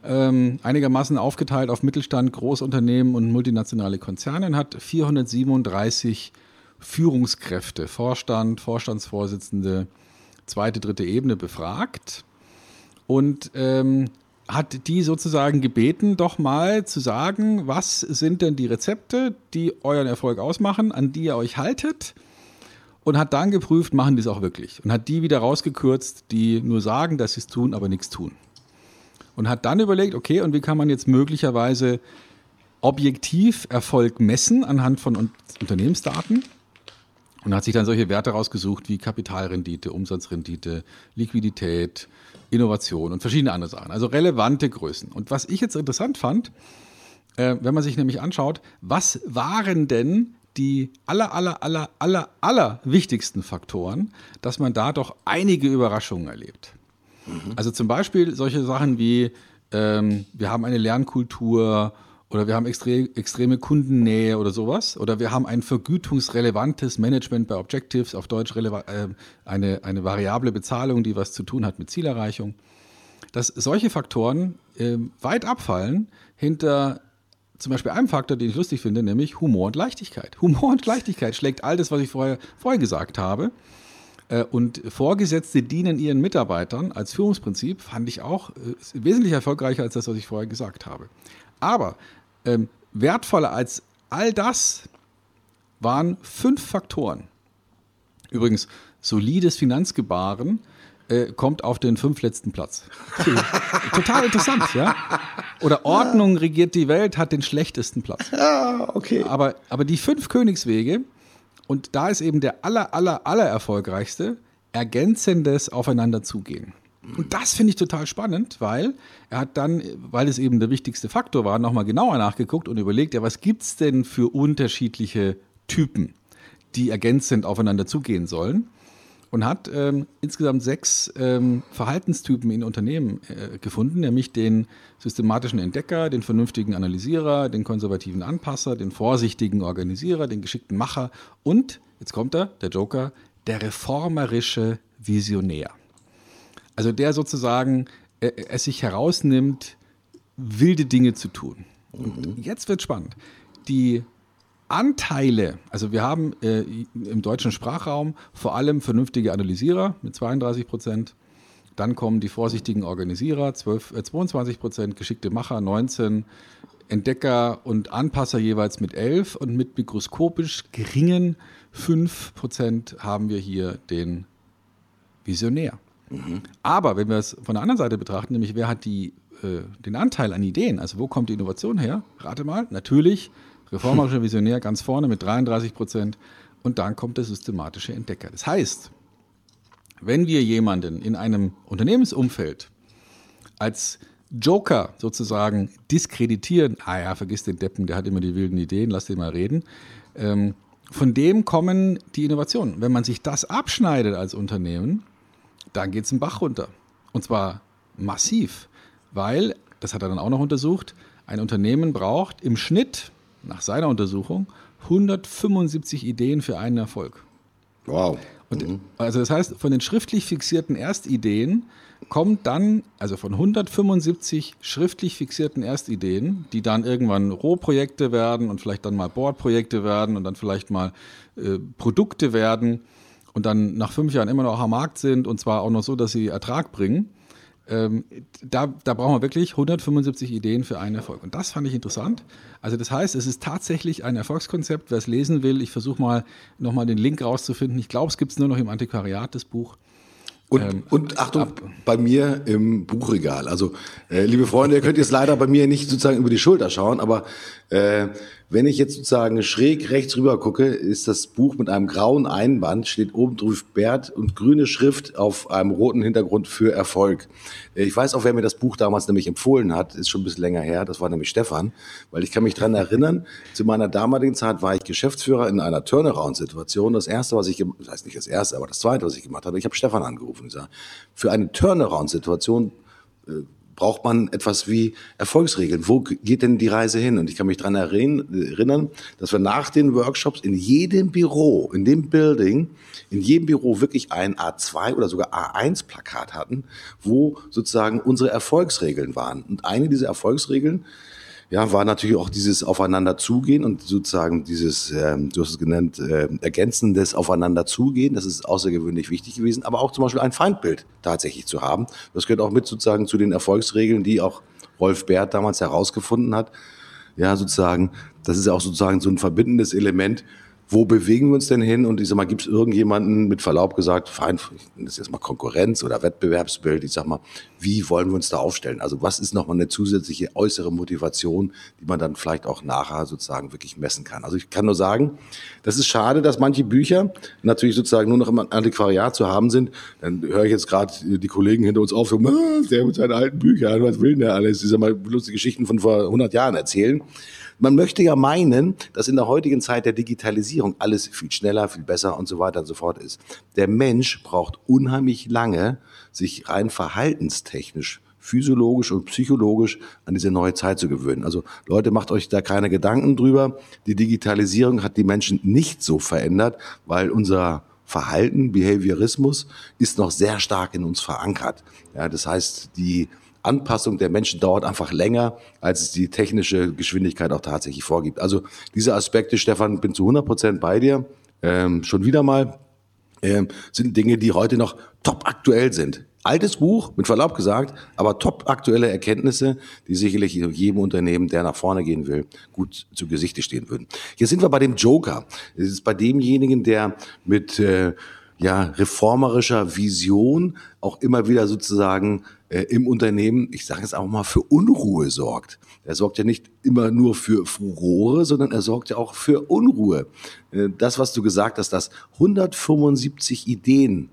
ähm, einigermaßen aufgeteilt auf Mittelstand, Großunternehmen und multinationale Konzerne und hat 437 Führungskräfte, Vorstand, Vorstandsvorsitzende, zweite, dritte Ebene befragt und ähm, hat die sozusagen gebeten, doch mal zu sagen, was sind denn die Rezepte, die euren Erfolg ausmachen, an die ihr euch haltet und hat dann geprüft, machen die es auch wirklich und hat die wieder rausgekürzt, die nur sagen, dass sie es tun, aber nichts tun. Und hat dann überlegt, okay, und wie kann man jetzt möglicherweise objektiv Erfolg messen anhand von Unternehmensdaten? Und hat sich dann solche Werte rausgesucht wie Kapitalrendite, Umsatzrendite, Liquidität, Innovation und verschiedene andere Sachen. Also relevante Größen. Und was ich jetzt interessant fand, äh, wenn man sich nämlich anschaut, was waren denn die aller, aller, aller, aller, aller wichtigsten Faktoren, dass man da doch einige Überraschungen erlebt. Mhm. Also zum Beispiel solche Sachen wie, ähm, wir haben eine Lernkultur, oder wir haben extre extreme Kundennähe oder sowas oder wir haben ein vergütungsrelevantes Management bei Objectives, auf Deutsch äh, eine, eine variable Bezahlung, die was zu tun hat mit Zielerreichung. Dass solche Faktoren äh, weit abfallen hinter zum Beispiel einem Faktor, den ich lustig finde, nämlich Humor und Leichtigkeit. Humor und Leichtigkeit schlägt all das, was ich vorher, vorher gesagt habe. Äh, und Vorgesetzte dienen ihren Mitarbeitern als Führungsprinzip, fand ich auch äh, wesentlich erfolgreicher als das, was ich vorher gesagt habe. Aber ähm, wertvoller als all das waren fünf Faktoren. Übrigens, solides Finanzgebaren äh, kommt auf den fünf letzten Platz. Total interessant, ja? Oder Ordnung regiert die Welt hat den schlechtesten Platz. Ja, okay. Aber, aber die fünf Königswege, und da ist eben der aller, aller, aller erfolgreichste, ergänzendes Aufeinanderzugehen. Und das finde ich total spannend, weil er hat dann, weil es eben der wichtigste Faktor war, nochmal genauer nachgeguckt und überlegt, ja, was gibt es denn für unterschiedliche Typen, die ergänzend aufeinander zugehen sollen? Und hat ähm, insgesamt sechs ähm, Verhaltenstypen in Unternehmen äh, gefunden, nämlich den systematischen Entdecker, den vernünftigen Analysierer, den konservativen Anpasser, den vorsichtigen Organisierer, den geschickten Macher und, jetzt kommt er, der Joker, der reformerische Visionär. Also der sozusagen äh, es sich herausnimmt, wilde Dinge zu tun. Und mhm. jetzt wird spannend. Die Anteile, also wir haben äh, im deutschen Sprachraum vor allem vernünftige Analysierer mit 32 Prozent. Dann kommen die vorsichtigen Organisierer, 12, äh, 22 Prozent, geschickte Macher 19, Entdecker und Anpasser jeweils mit 11 und mit mikroskopisch geringen 5 Prozent haben wir hier den Visionär. Aber wenn wir es von der anderen Seite betrachten, nämlich wer hat die, äh, den Anteil an Ideen, also wo kommt die Innovation her? Rate mal, natürlich Reformerischer Visionär ganz vorne mit 33 Prozent. Und dann kommt der systematische Entdecker. Das heißt, wenn wir jemanden in einem Unternehmensumfeld als Joker sozusagen diskreditieren, ah ja, vergiss den Deppen, der hat immer die wilden Ideen, lass den mal reden, ähm, von dem kommen die Innovationen. Wenn man sich das abschneidet als Unternehmen, dann geht es einen Bach runter. Und zwar massiv, weil, das hat er dann auch noch untersucht, ein Unternehmen braucht im Schnitt, nach seiner Untersuchung, 175 Ideen für einen Erfolg. Wow. Und, mhm. Also das heißt, von den schriftlich fixierten Erstideen kommt dann, also von 175 schriftlich fixierten Erstideen, die dann irgendwann Rohprojekte werden und vielleicht dann mal Bordprojekte werden und dann vielleicht mal äh, Produkte werden und dann nach fünf Jahren immer noch am Markt sind und zwar auch noch so, dass sie Ertrag bringen. Ähm, da, da brauchen wir wirklich 175 Ideen für einen Erfolg. Und das fand ich interessant. Also das heißt, es ist tatsächlich ein Erfolgskonzept. Wer es lesen will, ich versuche mal nochmal den Link rauszufinden. Ich glaube, es gibt es nur noch im Antiquariat, das Buch. Und, ähm, und Achtung, ab, bei mir im Buchregal. Also, äh, liebe Freunde, ihr könnt jetzt leider bei mir nicht sozusagen über die Schulter schauen, aber äh, wenn ich jetzt sozusagen schräg rechts rüber gucke, ist das Buch mit einem grauen Einband, steht oben drauf Bert und grüne Schrift auf einem roten Hintergrund für Erfolg. Äh, ich weiß auch, wer mir das Buch damals nämlich empfohlen hat, ist schon ein bisschen länger her, das war nämlich Stefan, weil ich kann mich dran erinnern, zu meiner damaligen Zeit war ich Geschäftsführer in einer Turnaround-Situation. Das erste, was ich, das heißt nicht das erste, aber das zweite, was ich gemacht habe, ich habe Stefan angerufen und gesagt, für eine Turnaround-Situation äh, braucht man etwas wie Erfolgsregeln. Wo geht denn die Reise hin? Und ich kann mich daran erinnern, dass wir nach den Workshops in jedem Büro, in dem Building, in jedem Büro wirklich ein A2 oder sogar A1-Plakat hatten, wo sozusagen unsere Erfolgsregeln waren. Und eine dieser Erfolgsregeln ja, war natürlich auch dieses Aufeinander zugehen und sozusagen dieses, ähm, du hast es genannt, äh, ergänzendes Aufeinander zugehen. Das ist außergewöhnlich wichtig gewesen, aber auch zum Beispiel ein Feindbild tatsächlich zu haben. Das gehört auch mit sozusagen zu den Erfolgsregeln, die auch Rolf Bert damals herausgefunden hat. Ja, sozusagen, das ist auch sozusagen so ein verbindendes Element, wo bewegen wir uns denn hin? Und ich sag mal, gibt es irgendjemanden mit Verlaub gesagt, fein, das ist jetzt mal Konkurrenz oder Wettbewerbsbild, ich sag mal, wie wollen wir uns da aufstellen? Also was ist nochmal eine zusätzliche äußere Motivation, die man dann vielleicht auch nachher sozusagen wirklich messen kann? Also ich kann nur sagen, das ist schade, dass manche Bücher natürlich sozusagen nur noch im Antiquariat zu haben sind. Dann höre ich jetzt gerade die Kollegen hinter uns auf, so, ah, der mit seinen alten Büchern, was will denn der alles? Ich sag mal, lustige Geschichten von vor 100 Jahren erzählen. Man möchte ja meinen, dass in der heutigen Zeit der Digitalisierung alles viel schneller, viel besser und so weiter und so fort ist. Der Mensch braucht unheimlich lange, sich rein verhaltenstechnisch physiologisch und psychologisch an diese neue Zeit zu gewöhnen. Also Leute, macht euch da keine Gedanken drüber. Die Digitalisierung hat die Menschen nicht so verändert, weil unser Verhalten, Behaviorismus ist noch sehr stark in uns verankert. Ja, das heißt, die Anpassung der Menschen dauert einfach länger, als es die technische Geschwindigkeit auch tatsächlich vorgibt. Also diese Aspekte, Stefan, bin zu 100 Prozent bei dir. Ähm, schon wieder mal ähm, sind Dinge, die heute noch top aktuell sind. Altes Buch, mit Verlaub gesagt, aber top aktuelle Erkenntnisse, die sicherlich jedem Unternehmen, der nach vorne gehen will, gut zu Gesichte stehen würden. Hier sind wir bei dem Joker. Es ist bei demjenigen, der mit äh, ja, reformerischer Vision auch immer wieder sozusagen äh, im Unternehmen, ich sage es auch mal, für Unruhe sorgt. Er sorgt ja nicht immer nur für Furore, sondern er sorgt ja auch für Unruhe. Äh, das, was du gesagt hast, dass 175 Ideen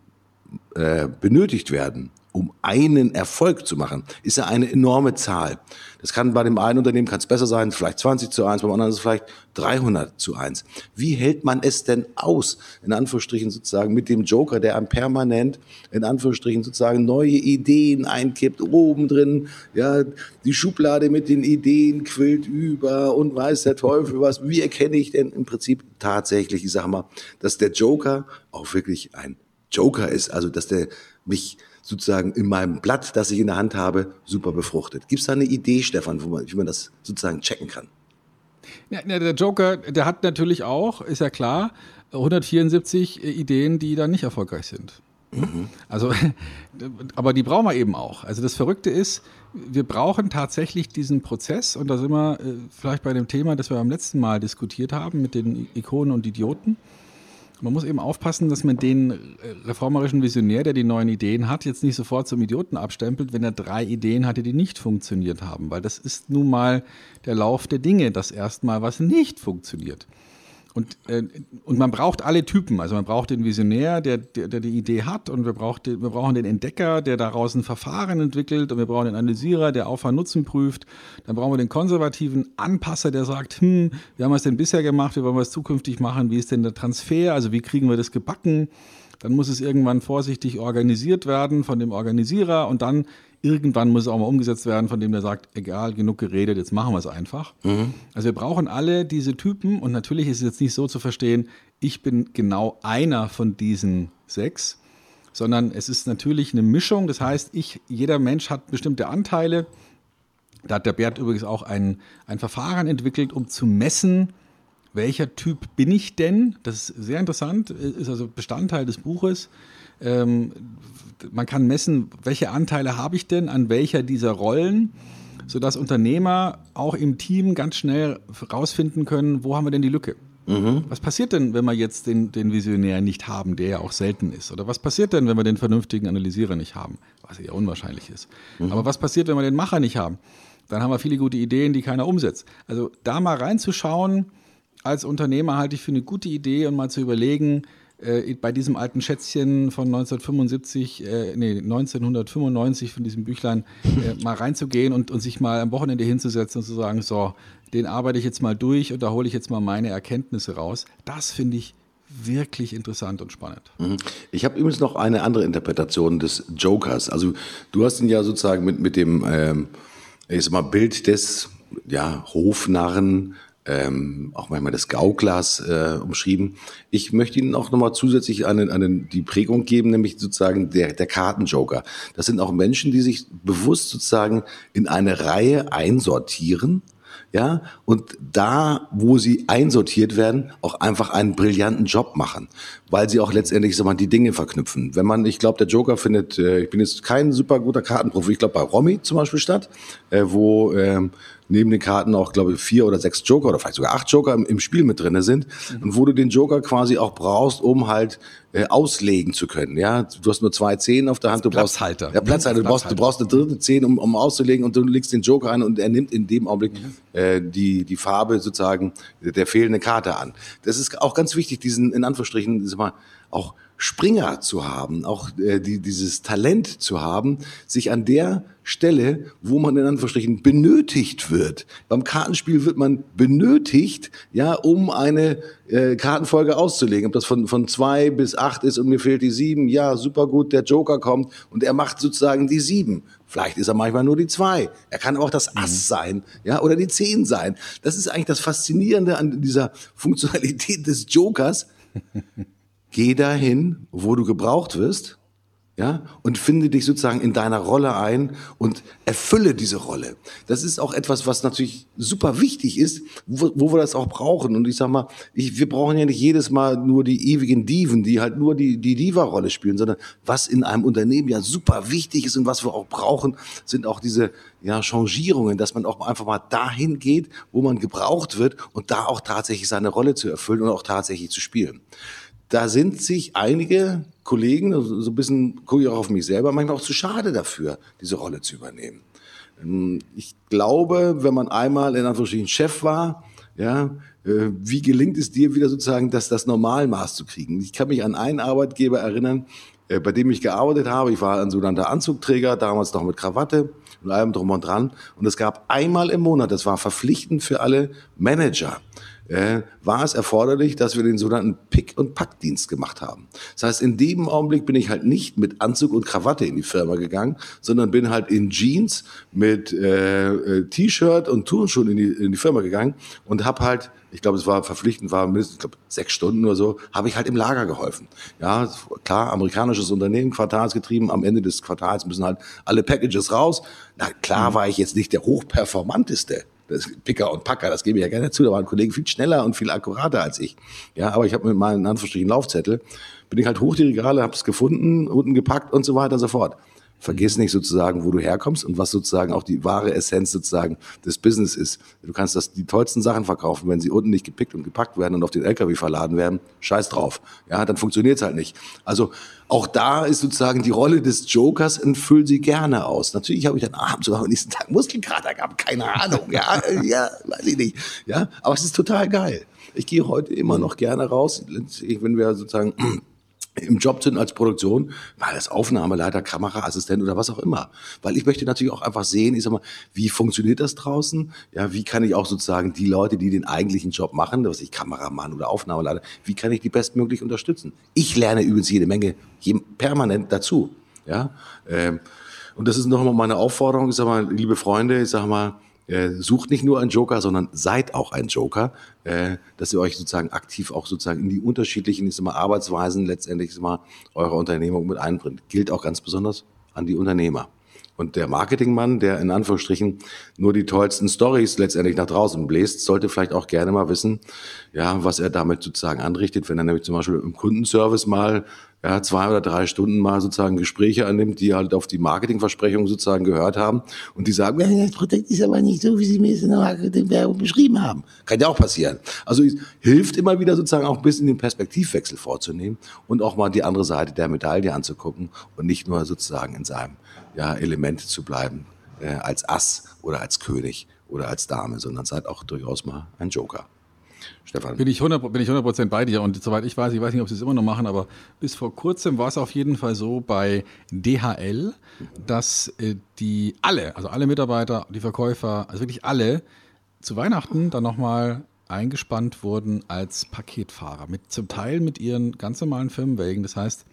äh, benötigt werden, um einen Erfolg zu machen, ist ja eine enorme Zahl. Das kann bei dem einen Unternehmen kann es besser sein, vielleicht 20 zu 1, beim anderen ist es vielleicht 300 zu 1. Wie hält man es denn aus, in Anführungsstrichen sozusagen mit dem Joker, der einem permanent, in Anführungsstrichen sozusagen neue Ideen einkippt, oben drin, ja, die Schublade mit den Ideen quillt über und weiß der Teufel was. Wie erkenne ich denn im Prinzip tatsächlich, ich sag mal, dass der Joker auch wirklich ein Joker ist, also dass der mich sozusagen in meinem Blatt, das ich in der Hand habe, super befruchtet. Gibt es da eine Idee, Stefan, wo man, wie man das sozusagen checken kann? Ja, der Joker, der hat natürlich auch, ist ja klar, 174 Ideen, die dann nicht erfolgreich sind. Mhm. Also, aber die brauchen wir eben auch. Also das Verrückte ist, wir brauchen tatsächlich diesen Prozess und da sind wir äh, vielleicht bei dem Thema, das wir beim letzten Mal diskutiert haben mit den Ikonen und Idioten. Man muss eben aufpassen, dass man den reformerischen Visionär, der die neuen Ideen hat, jetzt nicht sofort zum Idioten abstempelt, wenn er drei Ideen hatte, die nicht funktioniert haben. Weil das ist nun mal der Lauf der Dinge, dass erstmal was nicht funktioniert. Und, äh, und man braucht alle Typen. Also man braucht den Visionär, der, der, der die Idee hat, und wir, braucht, wir brauchen den Entdecker, der daraus ein Verfahren entwickelt, und wir brauchen den Analysierer, der Aufwand Nutzen prüft. Dann brauchen wir den konservativen Anpasser, der sagt, hm, wie haben wir es denn bisher gemacht, wie wollen wir es zukünftig machen, wie ist denn der Transfer, also wie kriegen wir das gebacken. Dann muss es irgendwann vorsichtig organisiert werden von dem Organisierer und dann irgendwann muss es auch mal umgesetzt werden, von dem der sagt, egal, genug geredet, jetzt machen wir es einfach. Mhm. Also wir brauchen alle diese Typen und natürlich ist es jetzt nicht so zu verstehen, ich bin genau einer von diesen sechs, sondern es ist natürlich eine Mischung. Das heißt, ich, jeder Mensch hat bestimmte Anteile. Da hat der Bert übrigens auch ein, ein Verfahren entwickelt, um zu messen, welcher Typ bin ich denn? Das ist sehr interessant, ist also Bestandteil des Buches. Ähm, man kann messen, welche Anteile habe ich denn an welcher dieser Rollen, sodass Unternehmer auch im Team ganz schnell rausfinden können, wo haben wir denn die Lücke. Mhm. Was passiert denn, wenn wir jetzt den, den Visionär nicht haben, der ja auch selten ist? Oder was passiert denn, wenn wir den vernünftigen Analysierer nicht haben? Was ja unwahrscheinlich ist. Mhm. Aber was passiert, wenn wir den Macher nicht haben? Dann haben wir viele gute Ideen, die keiner umsetzt. Also da mal reinzuschauen, als Unternehmer halte ich für eine gute Idee und mal zu überlegen, äh, bei diesem alten Schätzchen von 1975, äh, nee, 1995 von diesem Büchlein äh, mal reinzugehen und, und sich mal am Wochenende hinzusetzen und zu sagen, so, den arbeite ich jetzt mal durch und da hole ich jetzt mal meine Erkenntnisse raus. Das finde ich wirklich interessant und spannend. Mhm. Ich habe übrigens noch eine andere Interpretation des Jokers. Also du hast ihn ja sozusagen mit, mit dem ähm, ich sag mal, Bild des ja, Hofnarren ähm, auch manchmal des Gauklers äh, umschrieben. Ich möchte Ihnen auch nochmal zusätzlich eine, eine, die Prägung geben, nämlich sozusagen der, der Kartenjoker. Das sind auch Menschen, die sich bewusst sozusagen in eine Reihe einsortieren, ja, und da, wo sie einsortiert werden, auch einfach einen brillanten Job machen, weil sie auch letztendlich, sag mal, die Dinge verknüpfen. Wenn man, ich glaube, der Joker findet, äh, ich bin jetzt kein super guter Kartenprofi, ich glaube bei Romy zum Beispiel statt, äh, wo ähm, neben den Karten auch, glaube ich, vier oder sechs Joker oder vielleicht sogar acht Joker im, im Spiel mit drinne sind mhm. und wo du den Joker quasi auch brauchst, um halt äh, auslegen zu können. Ja, du hast nur zwei Zehen auf der Hand, du brauchst Platzhalter. Ja, Platzhalter. Du brauchst, du brauchst eine dritte Zehn, um, um auszulegen und du legst den Joker ein und er nimmt in dem Augenblick mhm. äh, die die Farbe sozusagen der fehlenden Karte an. Das ist auch ganz wichtig, diesen in Anführungsstrichen, sag mal, auch Springer zu haben, auch äh, die, dieses Talent zu haben, sich an der Stelle, wo man in Anführungsstrichen benötigt wird. Beim Kartenspiel wird man benötigt, ja, um eine äh, Kartenfolge auszulegen. Ob das von, von zwei bis acht ist und mir fehlt die sieben, ja, super gut, der Joker kommt und er macht sozusagen die sieben. Vielleicht ist er manchmal nur die zwei. Er kann auch das Ass mhm. sein, ja, oder die zehn sein. Das ist eigentlich das Faszinierende an dieser Funktionalität des Jokers. Geh dahin, wo du gebraucht wirst ja, und finde dich sozusagen in deiner Rolle ein und erfülle diese Rolle. Das ist auch etwas, was natürlich super wichtig ist, wo, wo wir das auch brauchen. Und ich sag mal, ich, wir brauchen ja nicht jedes Mal nur die ewigen Diven, die halt nur die, die Diva-Rolle spielen, sondern was in einem Unternehmen ja super wichtig ist und was wir auch brauchen, sind auch diese ja, Changierungen, dass man auch einfach mal dahin geht, wo man gebraucht wird und da auch tatsächlich seine Rolle zu erfüllen und auch tatsächlich zu spielen da sind sich einige Kollegen, also so ein bisschen gucke ich auch auf mich selber, manchmal auch zu schade dafür, diese Rolle zu übernehmen. Ähm, ich glaube, wenn man einmal in Anführungsstrichen Chef war, ja, äh, wie gelingt es dir wieder sozusagen, das, das Normalmaß zu kriegen? Ich kann mich an einen Arbeitgeber erinnern, äh, bei dem ich gearbeitet habe. Ich war ein sogenannter Anzugträger, damals noch mit Krawatte und allem drum und dran. Und es gab einmal im Monat, das war verpflichtend für alle Manager, äh, war es erforderlich, dass wir den sogenannten Pick- und Packdienst gemacht haben. Das heißt, in dem Augenblick bin ich halt nicht mit Anzug und Krawatte in die Firma gegangen, sondern bin halt in Jeans mit äh, äh, T-Shirt und Turnschuhen in die, in die Firma gegangen und habe halt ich glaube, es war verpflichtend, war mindestens ich glaube, sechs Stunden oder so, habe ich halt im Lager geholfen. Ja, klar, amerikanisches Unternehmen, quartalsgetrieben, am Ende des Quartals müssen halt alle Packages raus. Na klar war ich jetzt nicht der hochperformanteste das Picker und Packer, das gebe ich ja gerne zu, da waren Kollegen viel schneller und viel akkurater als ich. Ja, aber ich habe mit meinen Anführungsstrichen Laufzettel, bin ich halt hoch die Regale, habe es gefunden, unten gepackt und so weiter und so fort. Vergiss nicht sozusagen, wo du herkommst und was sozusagen auch die wahre Essenz sozusagen des Business ist. Du kannst das, die tollsten Sachen verkaufen, wenn sie unten nicht gepickt und gepackt werden und auf den LKW verladen werden. Scheiß drauf. Ja, dann funktioniert's halt nicht. Also auch da ist sozusagen die Rolle des Jokers und füll sie gerne aus. Natürlich habe ich dann abends oder am nächsten Tag Muskelkater gehabt, keine Ahnung. Ja, ja, weiß ich nicht. Ja, aber es ist total geil. Ich gehe heute immer noch gerne raus, wenn wir sozusagen im Job sind als Produktion, mal als Aufnahmeleiter, Kameraassistent oder was auch immer. Weil ich möchte natürlich auch einfach sehen, ich sag mal, wie funktioniert das draußen? Ja, wie kann ich auch sozusagen die Leute, die den eigentlichen Job machen, was ich Kameramann oder Aufnahmeleiter, wie kann ich die bestmöglich unterstützen? Ich lerne übrigens jede Menge permanent dazu. Ja, ähm, und das ist nochmal meine Aufforderung, ich sag mal, liebe Freunde, ich sag mal, äh, sucht nicht nur einen Joker, sondern seid auch ein Joker, äh, dass ihr euch sozusagen aktiv auch sozusagen in die unterschiedlichen ich mal, Arbeitsweisen letztendlich mal, eurer Unternehmung mit einbringt. Gilt auch ganz besonders an die Unternehmer. Und der Marketingmann, der in Anführungsstrichen nur die tollsten Stories letztendlich nach draußen bläst, sollte vielleicht auch gerne mal wissen, ja, was er damit sozusagen anrichtet, wenn er nämlich zum Beispiel im Kundenservice mal ja, zwei oder drei Stunden mal sozusagen Gespräche annimmt, die halt auf die Marketingversprechungen sozusagen gehört haben und die sagen, ja, das Produkt ist aber nicht so, wie Sie mir es in der Marketingwerbung beschrieben haben. Kann ja auch passieren. Also hilft immer wieder sozusagen auch ein bisschen den Perspektivwechsel vorzunehmen und auch mal die andere Seite der Medaille anzugucken und nicht nur sozusagen in seinem ja, Element zu bleiben, äh, als Ass oder als König oder als Dame, sondern seid auch durchaus mal ein Joker. Stefan. Bin ich 100%, bin ich 100 bei dir und soweit ich weiß, ich weiß nicht, ob sie es immer noch machen, aber bis vor kurzem war es auf jeden Fall so bei DHL, dass äh, die alle, also alle Mitarbeiter, die Verkäufer, also wirklich alle zu Weihnachten dann nochmal eingespannt wurden als Paketfahrer, mit, zum Teil mit ihren ganz normalen Firmenwägen. Das heißt,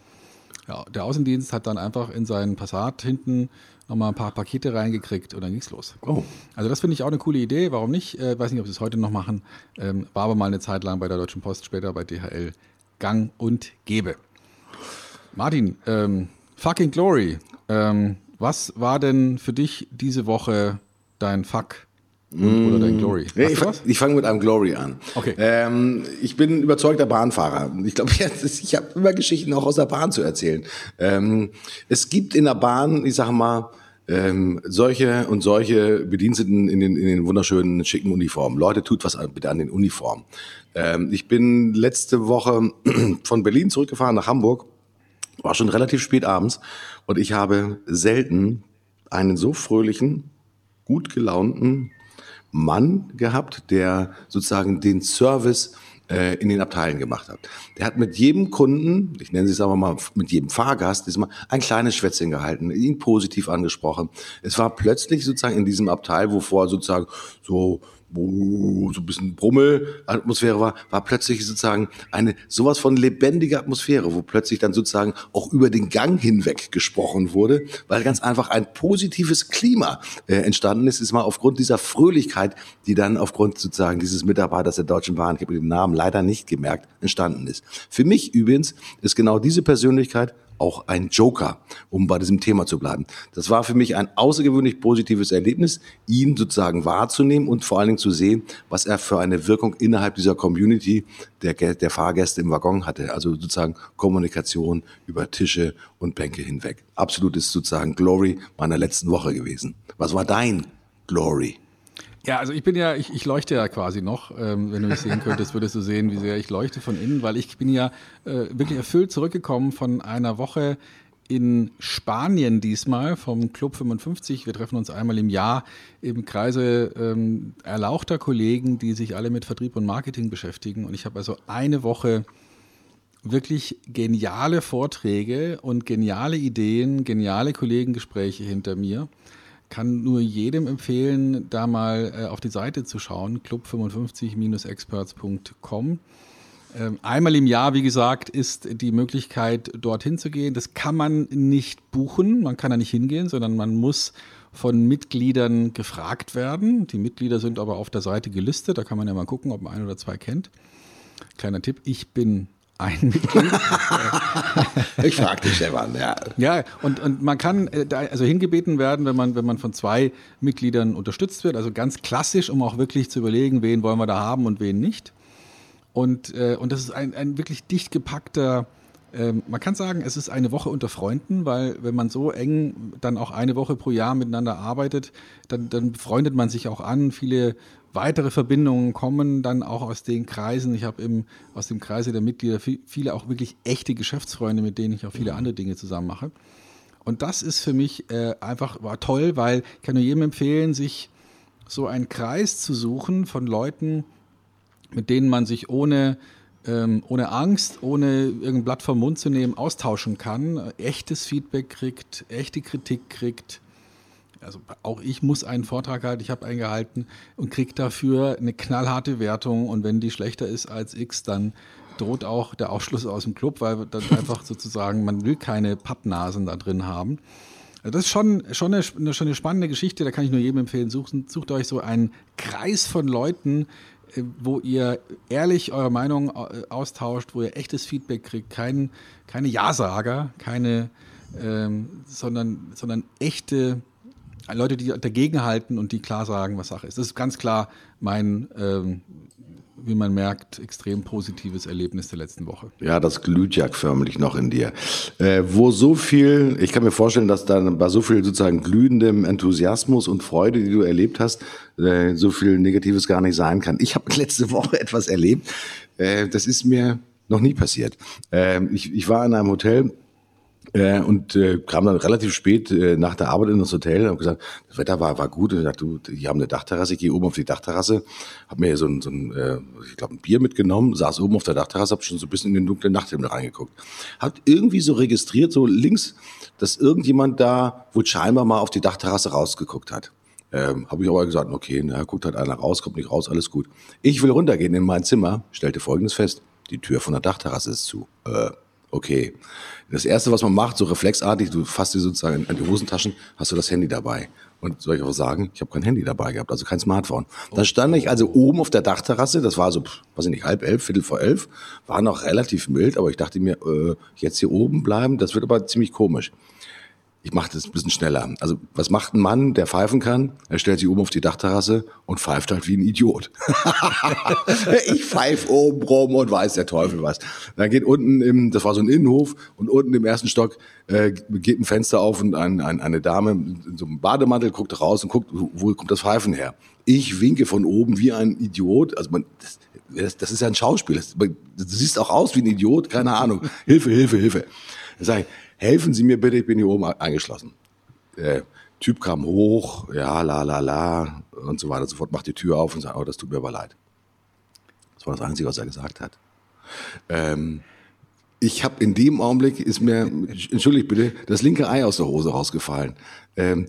ja, der Außendienst hat dann einfach in seinen Passat hinten nochmal ein paar Pakete reingekriegt und dann ging's los. Oh. Also das finde ich auch eine coole Idee. Warum nicht? Äh, weiß nicht, ob sie es heute noch machen. Ähm, war aber mal eine Zeit lang bei der Deutschen Post, später bei DHL gang und gäbe. Martin, ähm, fucking Glory. Ähm, was war denn für dich diese Woche dein Fuck oder dein Glory? Nee, ich, fange mit einem Glory an. Okay. Ähm, ich bin überzeugter Bahnfahrer. Ich glaube, ich habe immer Geschichten auch aus der Bahn zu erzählen. Ähm, es gibt in der Bahn, ich sage mal, ähm, solche und solche Bediensteten in den, in den wunderschönen, schicken Uniformen. Leute, tut was bitte an den Uniformen. Ähm, ich bin letzte Woche von Berlin zurückgefahren nach Hamburg, war schon relativ spät abends und ich habe selten einen so fröhlichen, gut gelaunten, Mann gehabt, der sozusagen den Service äh, in den Abteilen gemacht hat. Der hat mit jedem Kunden, ich nenne es aber mal mit jedem Fahrgast, diesmal ein kleines Schwätzchen gehalten, ihn positiv angesprochen. Es war plötzlich sozusagen in diesem Abteil, wo vorher sozusagen so so ein bisschen Brummelatmosphäre war, war plötzlich sozusagen eine sowas von lebendige Atmosphäre, wo plötzlich dann sozusagen auch über den Gang hinweg gesprochen wurde, weil ganz einfach ein positives Klima äh, entstanden ist, ist mal aufgrund dieser Fröhlichkeit, die dann aufgrund sozusagen dieses Mitarbeiters der Deutschen Bahn, ich habe den Namen leider nicht gemerkt, entstanden ist. Für mich übrigens ist genau diese Persönlichkeit auch ein Joker, um bei diesem Thema zu bleiben. Das war für mich ein außergewöhnlich positives Erlebnis, ihn sozusagen wahrzunehmen und vor allen Dingen zu sehen, was er für eine Wirkung innerhalb dieser Community der, der Fahrgäste im Waggon hatte. Also sozusagen Kommunikation über Tische und Bänke hinweg. Absolutes sozusagen Glory meiner letzten Woche gewesen. Was war dein Glory? Ja, also ich bin ja, ich, ich leuchte ja quasi noch. Ähm, wenn du mich sehen könntest, würdest du sehen, wie sehr ich leuchte von innen, weil ich bin ja äh, wirklich erfüllt zurückgekommen von einer Woche in Spanien diesmal vom Club 55. Wir treffen uns einmal im Jahr im Kreise ähm, erlauchter Kollegen, die sich alle mit Vertrieb und Marketing beschäftigen. Und ich habe also eine Woche wirklich geniale Vorträge und geniale Ideen, geniale Kollegengespräche hinter mir kann nur jedem empfehlen, da mal äh, auf die Seite zu schauen, club55-experts.com. Ähm, einmal im Jahr, wie gesagt, ist die Möglichkeit, dorthin zu gehen. Das kann man nicht buchen, man kann da nicht hingehen, sondern man muss von Mitgliedern gefragt werden. Die Mitglieder sind aber auf der Seite gelistet, da kann man ja mal gucken, ob man ein oder zwei kennt. Kleiner Tipp, ich bin ein Mitglied. ich frage dich, Stefan, ja. Ja, und, und man kann äh, also hingebeten werden, wenn man, wenn man von zwei Mitgliedern unterstützt wird, also ganz klassisch, um auch wirklich zu überlegen, wen wollen wir da haben und wen nicht. Und, äh, und das ist ein, ein wirklich dicht gepackter Ähm, man kann sagen, es ist eine Woche unter Freunden, weil wenn man so eng dann auch eine Woche pro Jahr miteinander arbeitet, dann, dann freundet man sich auch an. Viele weitere Verbindungen kommen dann auch aus den Kreisen. Ich habe aus dem Kreise der Mitglieder viele auch wirklich echte Geschäftsfreunde, mit denen ich auch viele andere Dinge zusammen mache. Und das ist für mich äh, einfach war toll, weil ich kann nur jedem empfehlen, sich so einen Kreis zu suchen von Leuten, mit denen man sich ohne ähm, ohne Angst, ohne irgendein Blatt vom Mund zu nehmen, austauschen kann, echtes Feedback kriegt, echte Kritik kriegt. Also auch ich muss einen Vortrag halten, ich habe einen gehalten und kriege dafür eine knallharte Wertung. Und wenn die schlechter ist als X, dann droht auch der Ausschluss aus dem Club, weil dann einfach sozusagen, man will keine Pappnasen da drin haben. Also das ist schon, schon, eine, schon eine spannende Geschichte, da kann ich nur jedem empfehlen, sucht, sucht euch so einen Kreis von Leuten, wo ihr ehrlich eure Meinung äh, austauscht, wo ihr echtes Feedback kriegt, kein, keine Ja-Sager, keine, ähm, sondern, sondern echte Leute, die dagegen halten und die klar sagen, was Sache ist. Das ist ganz klar mein ähm, wie man merkt, extrem positives Erlebnis der letzten Woche. Ja, das glüht ja förmlich noch in dir. Äh, wo so viel, ich kann mir vorstellen, dass dann bei so viel sozusagen glühendem Enthusiasmus und Freude, die du erlebt hast, äh, so viel Negatives gar nicht sein kann. Ich habe letzte Woche etwas erlebt, äh, das ist mir noch nie passiert. Äh, ich, ich war in einem Hotel äh, und äh, kam dann relativ spät äh, nach der Arbeit in das Hotel und habe gesagt, das Wetter war, war gut. Und ich dachte, du, die haben eine Dachterrasse, ich gehe oben auf die Dachterrasse, habe mir so ein, so ein äh, ich glaube, ein Bier mitgenommen, saß oben auf der Dachterrasse, habe schon so ein bisschen in den dunklen Nachthimmel reingeguckt. Hat irgendwie so registriert, so links, dass irgendjemand da wohl scheinbar mal auf die Dachterrasse rausgeguckt hat. Ähm, habe ich aber gesagt, okay, na, guckt halt einer raus, kommt nicht raus, alles gut. Ich will runtergehen in mein Zimmer, stellte folgendes fest. Die Tür von der Dachterrasse ist zu. Äh, okay. Das erste, was man macht, so reflexartig, du fasst dir sozusagen an die Hosentaschen, hast du das Handy dabei. Und soll ich auch sagen, ich habe kein Handy dabei gehabt, also kein Smartphone. Dann stand ich also oben auf der Dachterrasse, das war so, weiß ich nicht, halb elf, viertel vor elf, war noch relativ mild, aber ich dachte mir, äh, jetzt hier oben bleiben, das wird aber ziemlich komisch ich mache das ein bisschen schneller. Also was macht ein Mann, der pfeifen kann? Er stellt sich oben auf die Dachterrasse und pfeift halt wie ein Idiot. ich pfeife oben rum und weiß der Teufel was. Dann geht unten im, das war so ein Innenhof und unten im ersten Stock äh, geht ein Fenster auf und ein, ein, eine Dame in so einem Bademantel guckt raus und guckt, wo kommt das Pfeifen her? Ich winke von oben wie ein Idiot. Also man, das, das ist ja ein Schauspiel. Das, du siehst auch aus wie ein Idiot, keine Ahnung. Hilfe, Hilfe, Hilfe. Dann sage ich, helfen Sie mir bitte, ich bin hier oben eingeschlossen. Der Typ kam hoch, ja, la, la, la und so weiter. Sofort macht die Tür auf und sagt, oh, das tut mir aber leid. Das war das Einzige, was er gesagt hat. Ähm, ich habe in dem Augenblick ist mir, entschuldigt bitte, das linke Ei aus der Hose rausgefallen. Ähm,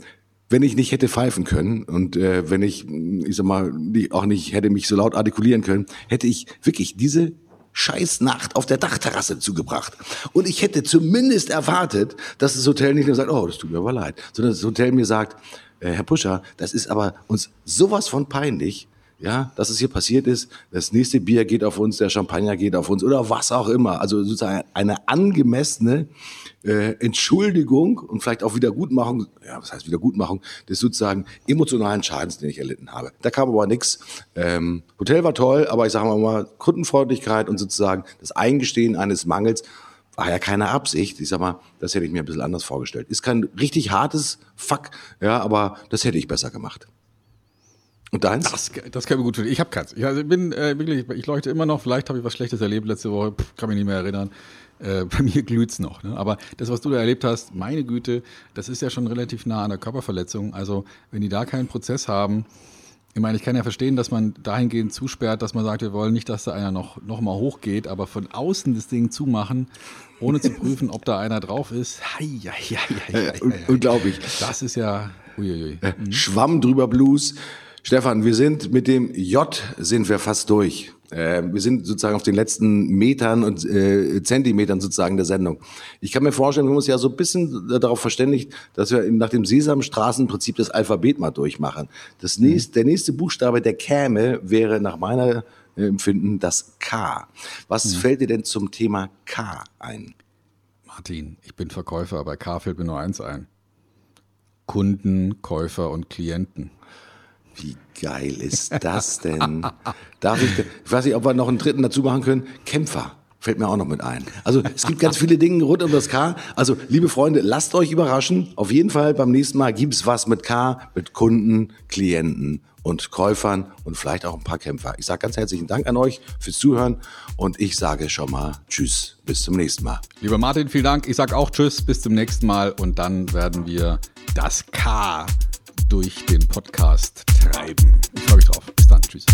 wenn ich nicht hätte pfeifen können und äh, wenn ich, ich sag mal, auch nicht hätte mich so laut artikulieren können, hätte ich wirklich diese Scheißnacht auf der Dachterrasse zugebracht. Und ich hätte zumindest erwartet, dass das Hotel nicht nur sagt, oh, das tut mir aber leid, sondern das Hotel mir sagt, äh, Herr Puscher, das ist aber uns sowas von peinlich, ja, dass es hier passiert ist. Das nächste Bier geht auf uns, der Champagner geht auf uns oder was auch immer. Also sozusagen eine angemessene äh, Entschuldigung und vielleicht auch Wiedergutmachung, ja, was heißt Wiedergutmachung, des sozusagen emotionalen Schadens, den ich erlitten habe. Da kam aber nichts. Ähm, Hotel war toll, aber ich sage mal, Kundenfreundlichkeit und sozusagen das Eingestehen eines Mangels war ja keine Absicht. Ich sag mal, das hätte ich mir ein bisschen anders vorgestellt. Ist kein richtig hartes Fuck, ja, aber das hätte ich besser gemacht. Und deins? Das, das kann mir gut tun. Ich habe keins. Ich also bin äh, wirklich, ich leuchte immer noch. Vielleicht habe ich was Schlechtes erlebt letzte Woche. Pff, kann mich nicht mehr erinnern. Äh, bei mir glüht's noch. Ne? Aber das, was du da erlebt hast, meine Güte, das ist ja schon relativ nah an der Körperverletzung. Also wenn die da keinen Prozess haben, ich meine, ich kann ja verstehen, dass man dahingehend zusperrt, dass man sagt, wir wollen nicht, dass da einer noch, noch mal hochgeht, aber von außen das Ding zumachen, ohne zu prüfen, ob da einer drauf ist. Hei, hei, hei, hei, hei, hei. Unglaublich. Das ist ja uiuiui. Mhm. Schwamm drüber Blues. Stefan, wir sind mit dem J sind wir fast durch. Äh, wir sind sozusagen auf den letzten Metern und äh, Zentimetern sozusagen der Sendung. Ich kann mir vorstellen, wir haben uns ja so ein bisschen darauf verständigt, dass wir nach dem Sesamstraßenprinzip das Alphabet mal durchmachen. Das mhm. nächste, der nächste Buchstabe, der käme, wäre nach meiner äh, Empfinden das K. Was mhm. fällt dir denn zum Thema K ein? Martin, ich bin Verkäufer, bei K fällt mir nur eins ein. Kunden, Käufer und Klienten. Wie geil ist das denn? Darf ich, ich weiß nicht, ob wir noch einen dritten dazu machen können. Kämpfer. Fällt mir auch noch mit ein. Also es gibt ganz viele Dinge rund um das K. Also liebe Freunde, lasst euch überraschen. Auf jeden Fall beim nächsten Mal gibt es was mit K, mit Kunden, Klienten und Käufern und vielleicht auch ein paar Kämpfer. Ich sage ganz herzlichen Dank an euch fürs Zuhören und ich sage schon mal Tschüss, bis zum nächsten Mal. Lieber Martin, vielen Dank. Ich sage auch Tschüss, bis zum nächsten Mal und dann werden wir das K durch den Podcast treiben. Ich freue mich drauf. Bis dann. Tschüss.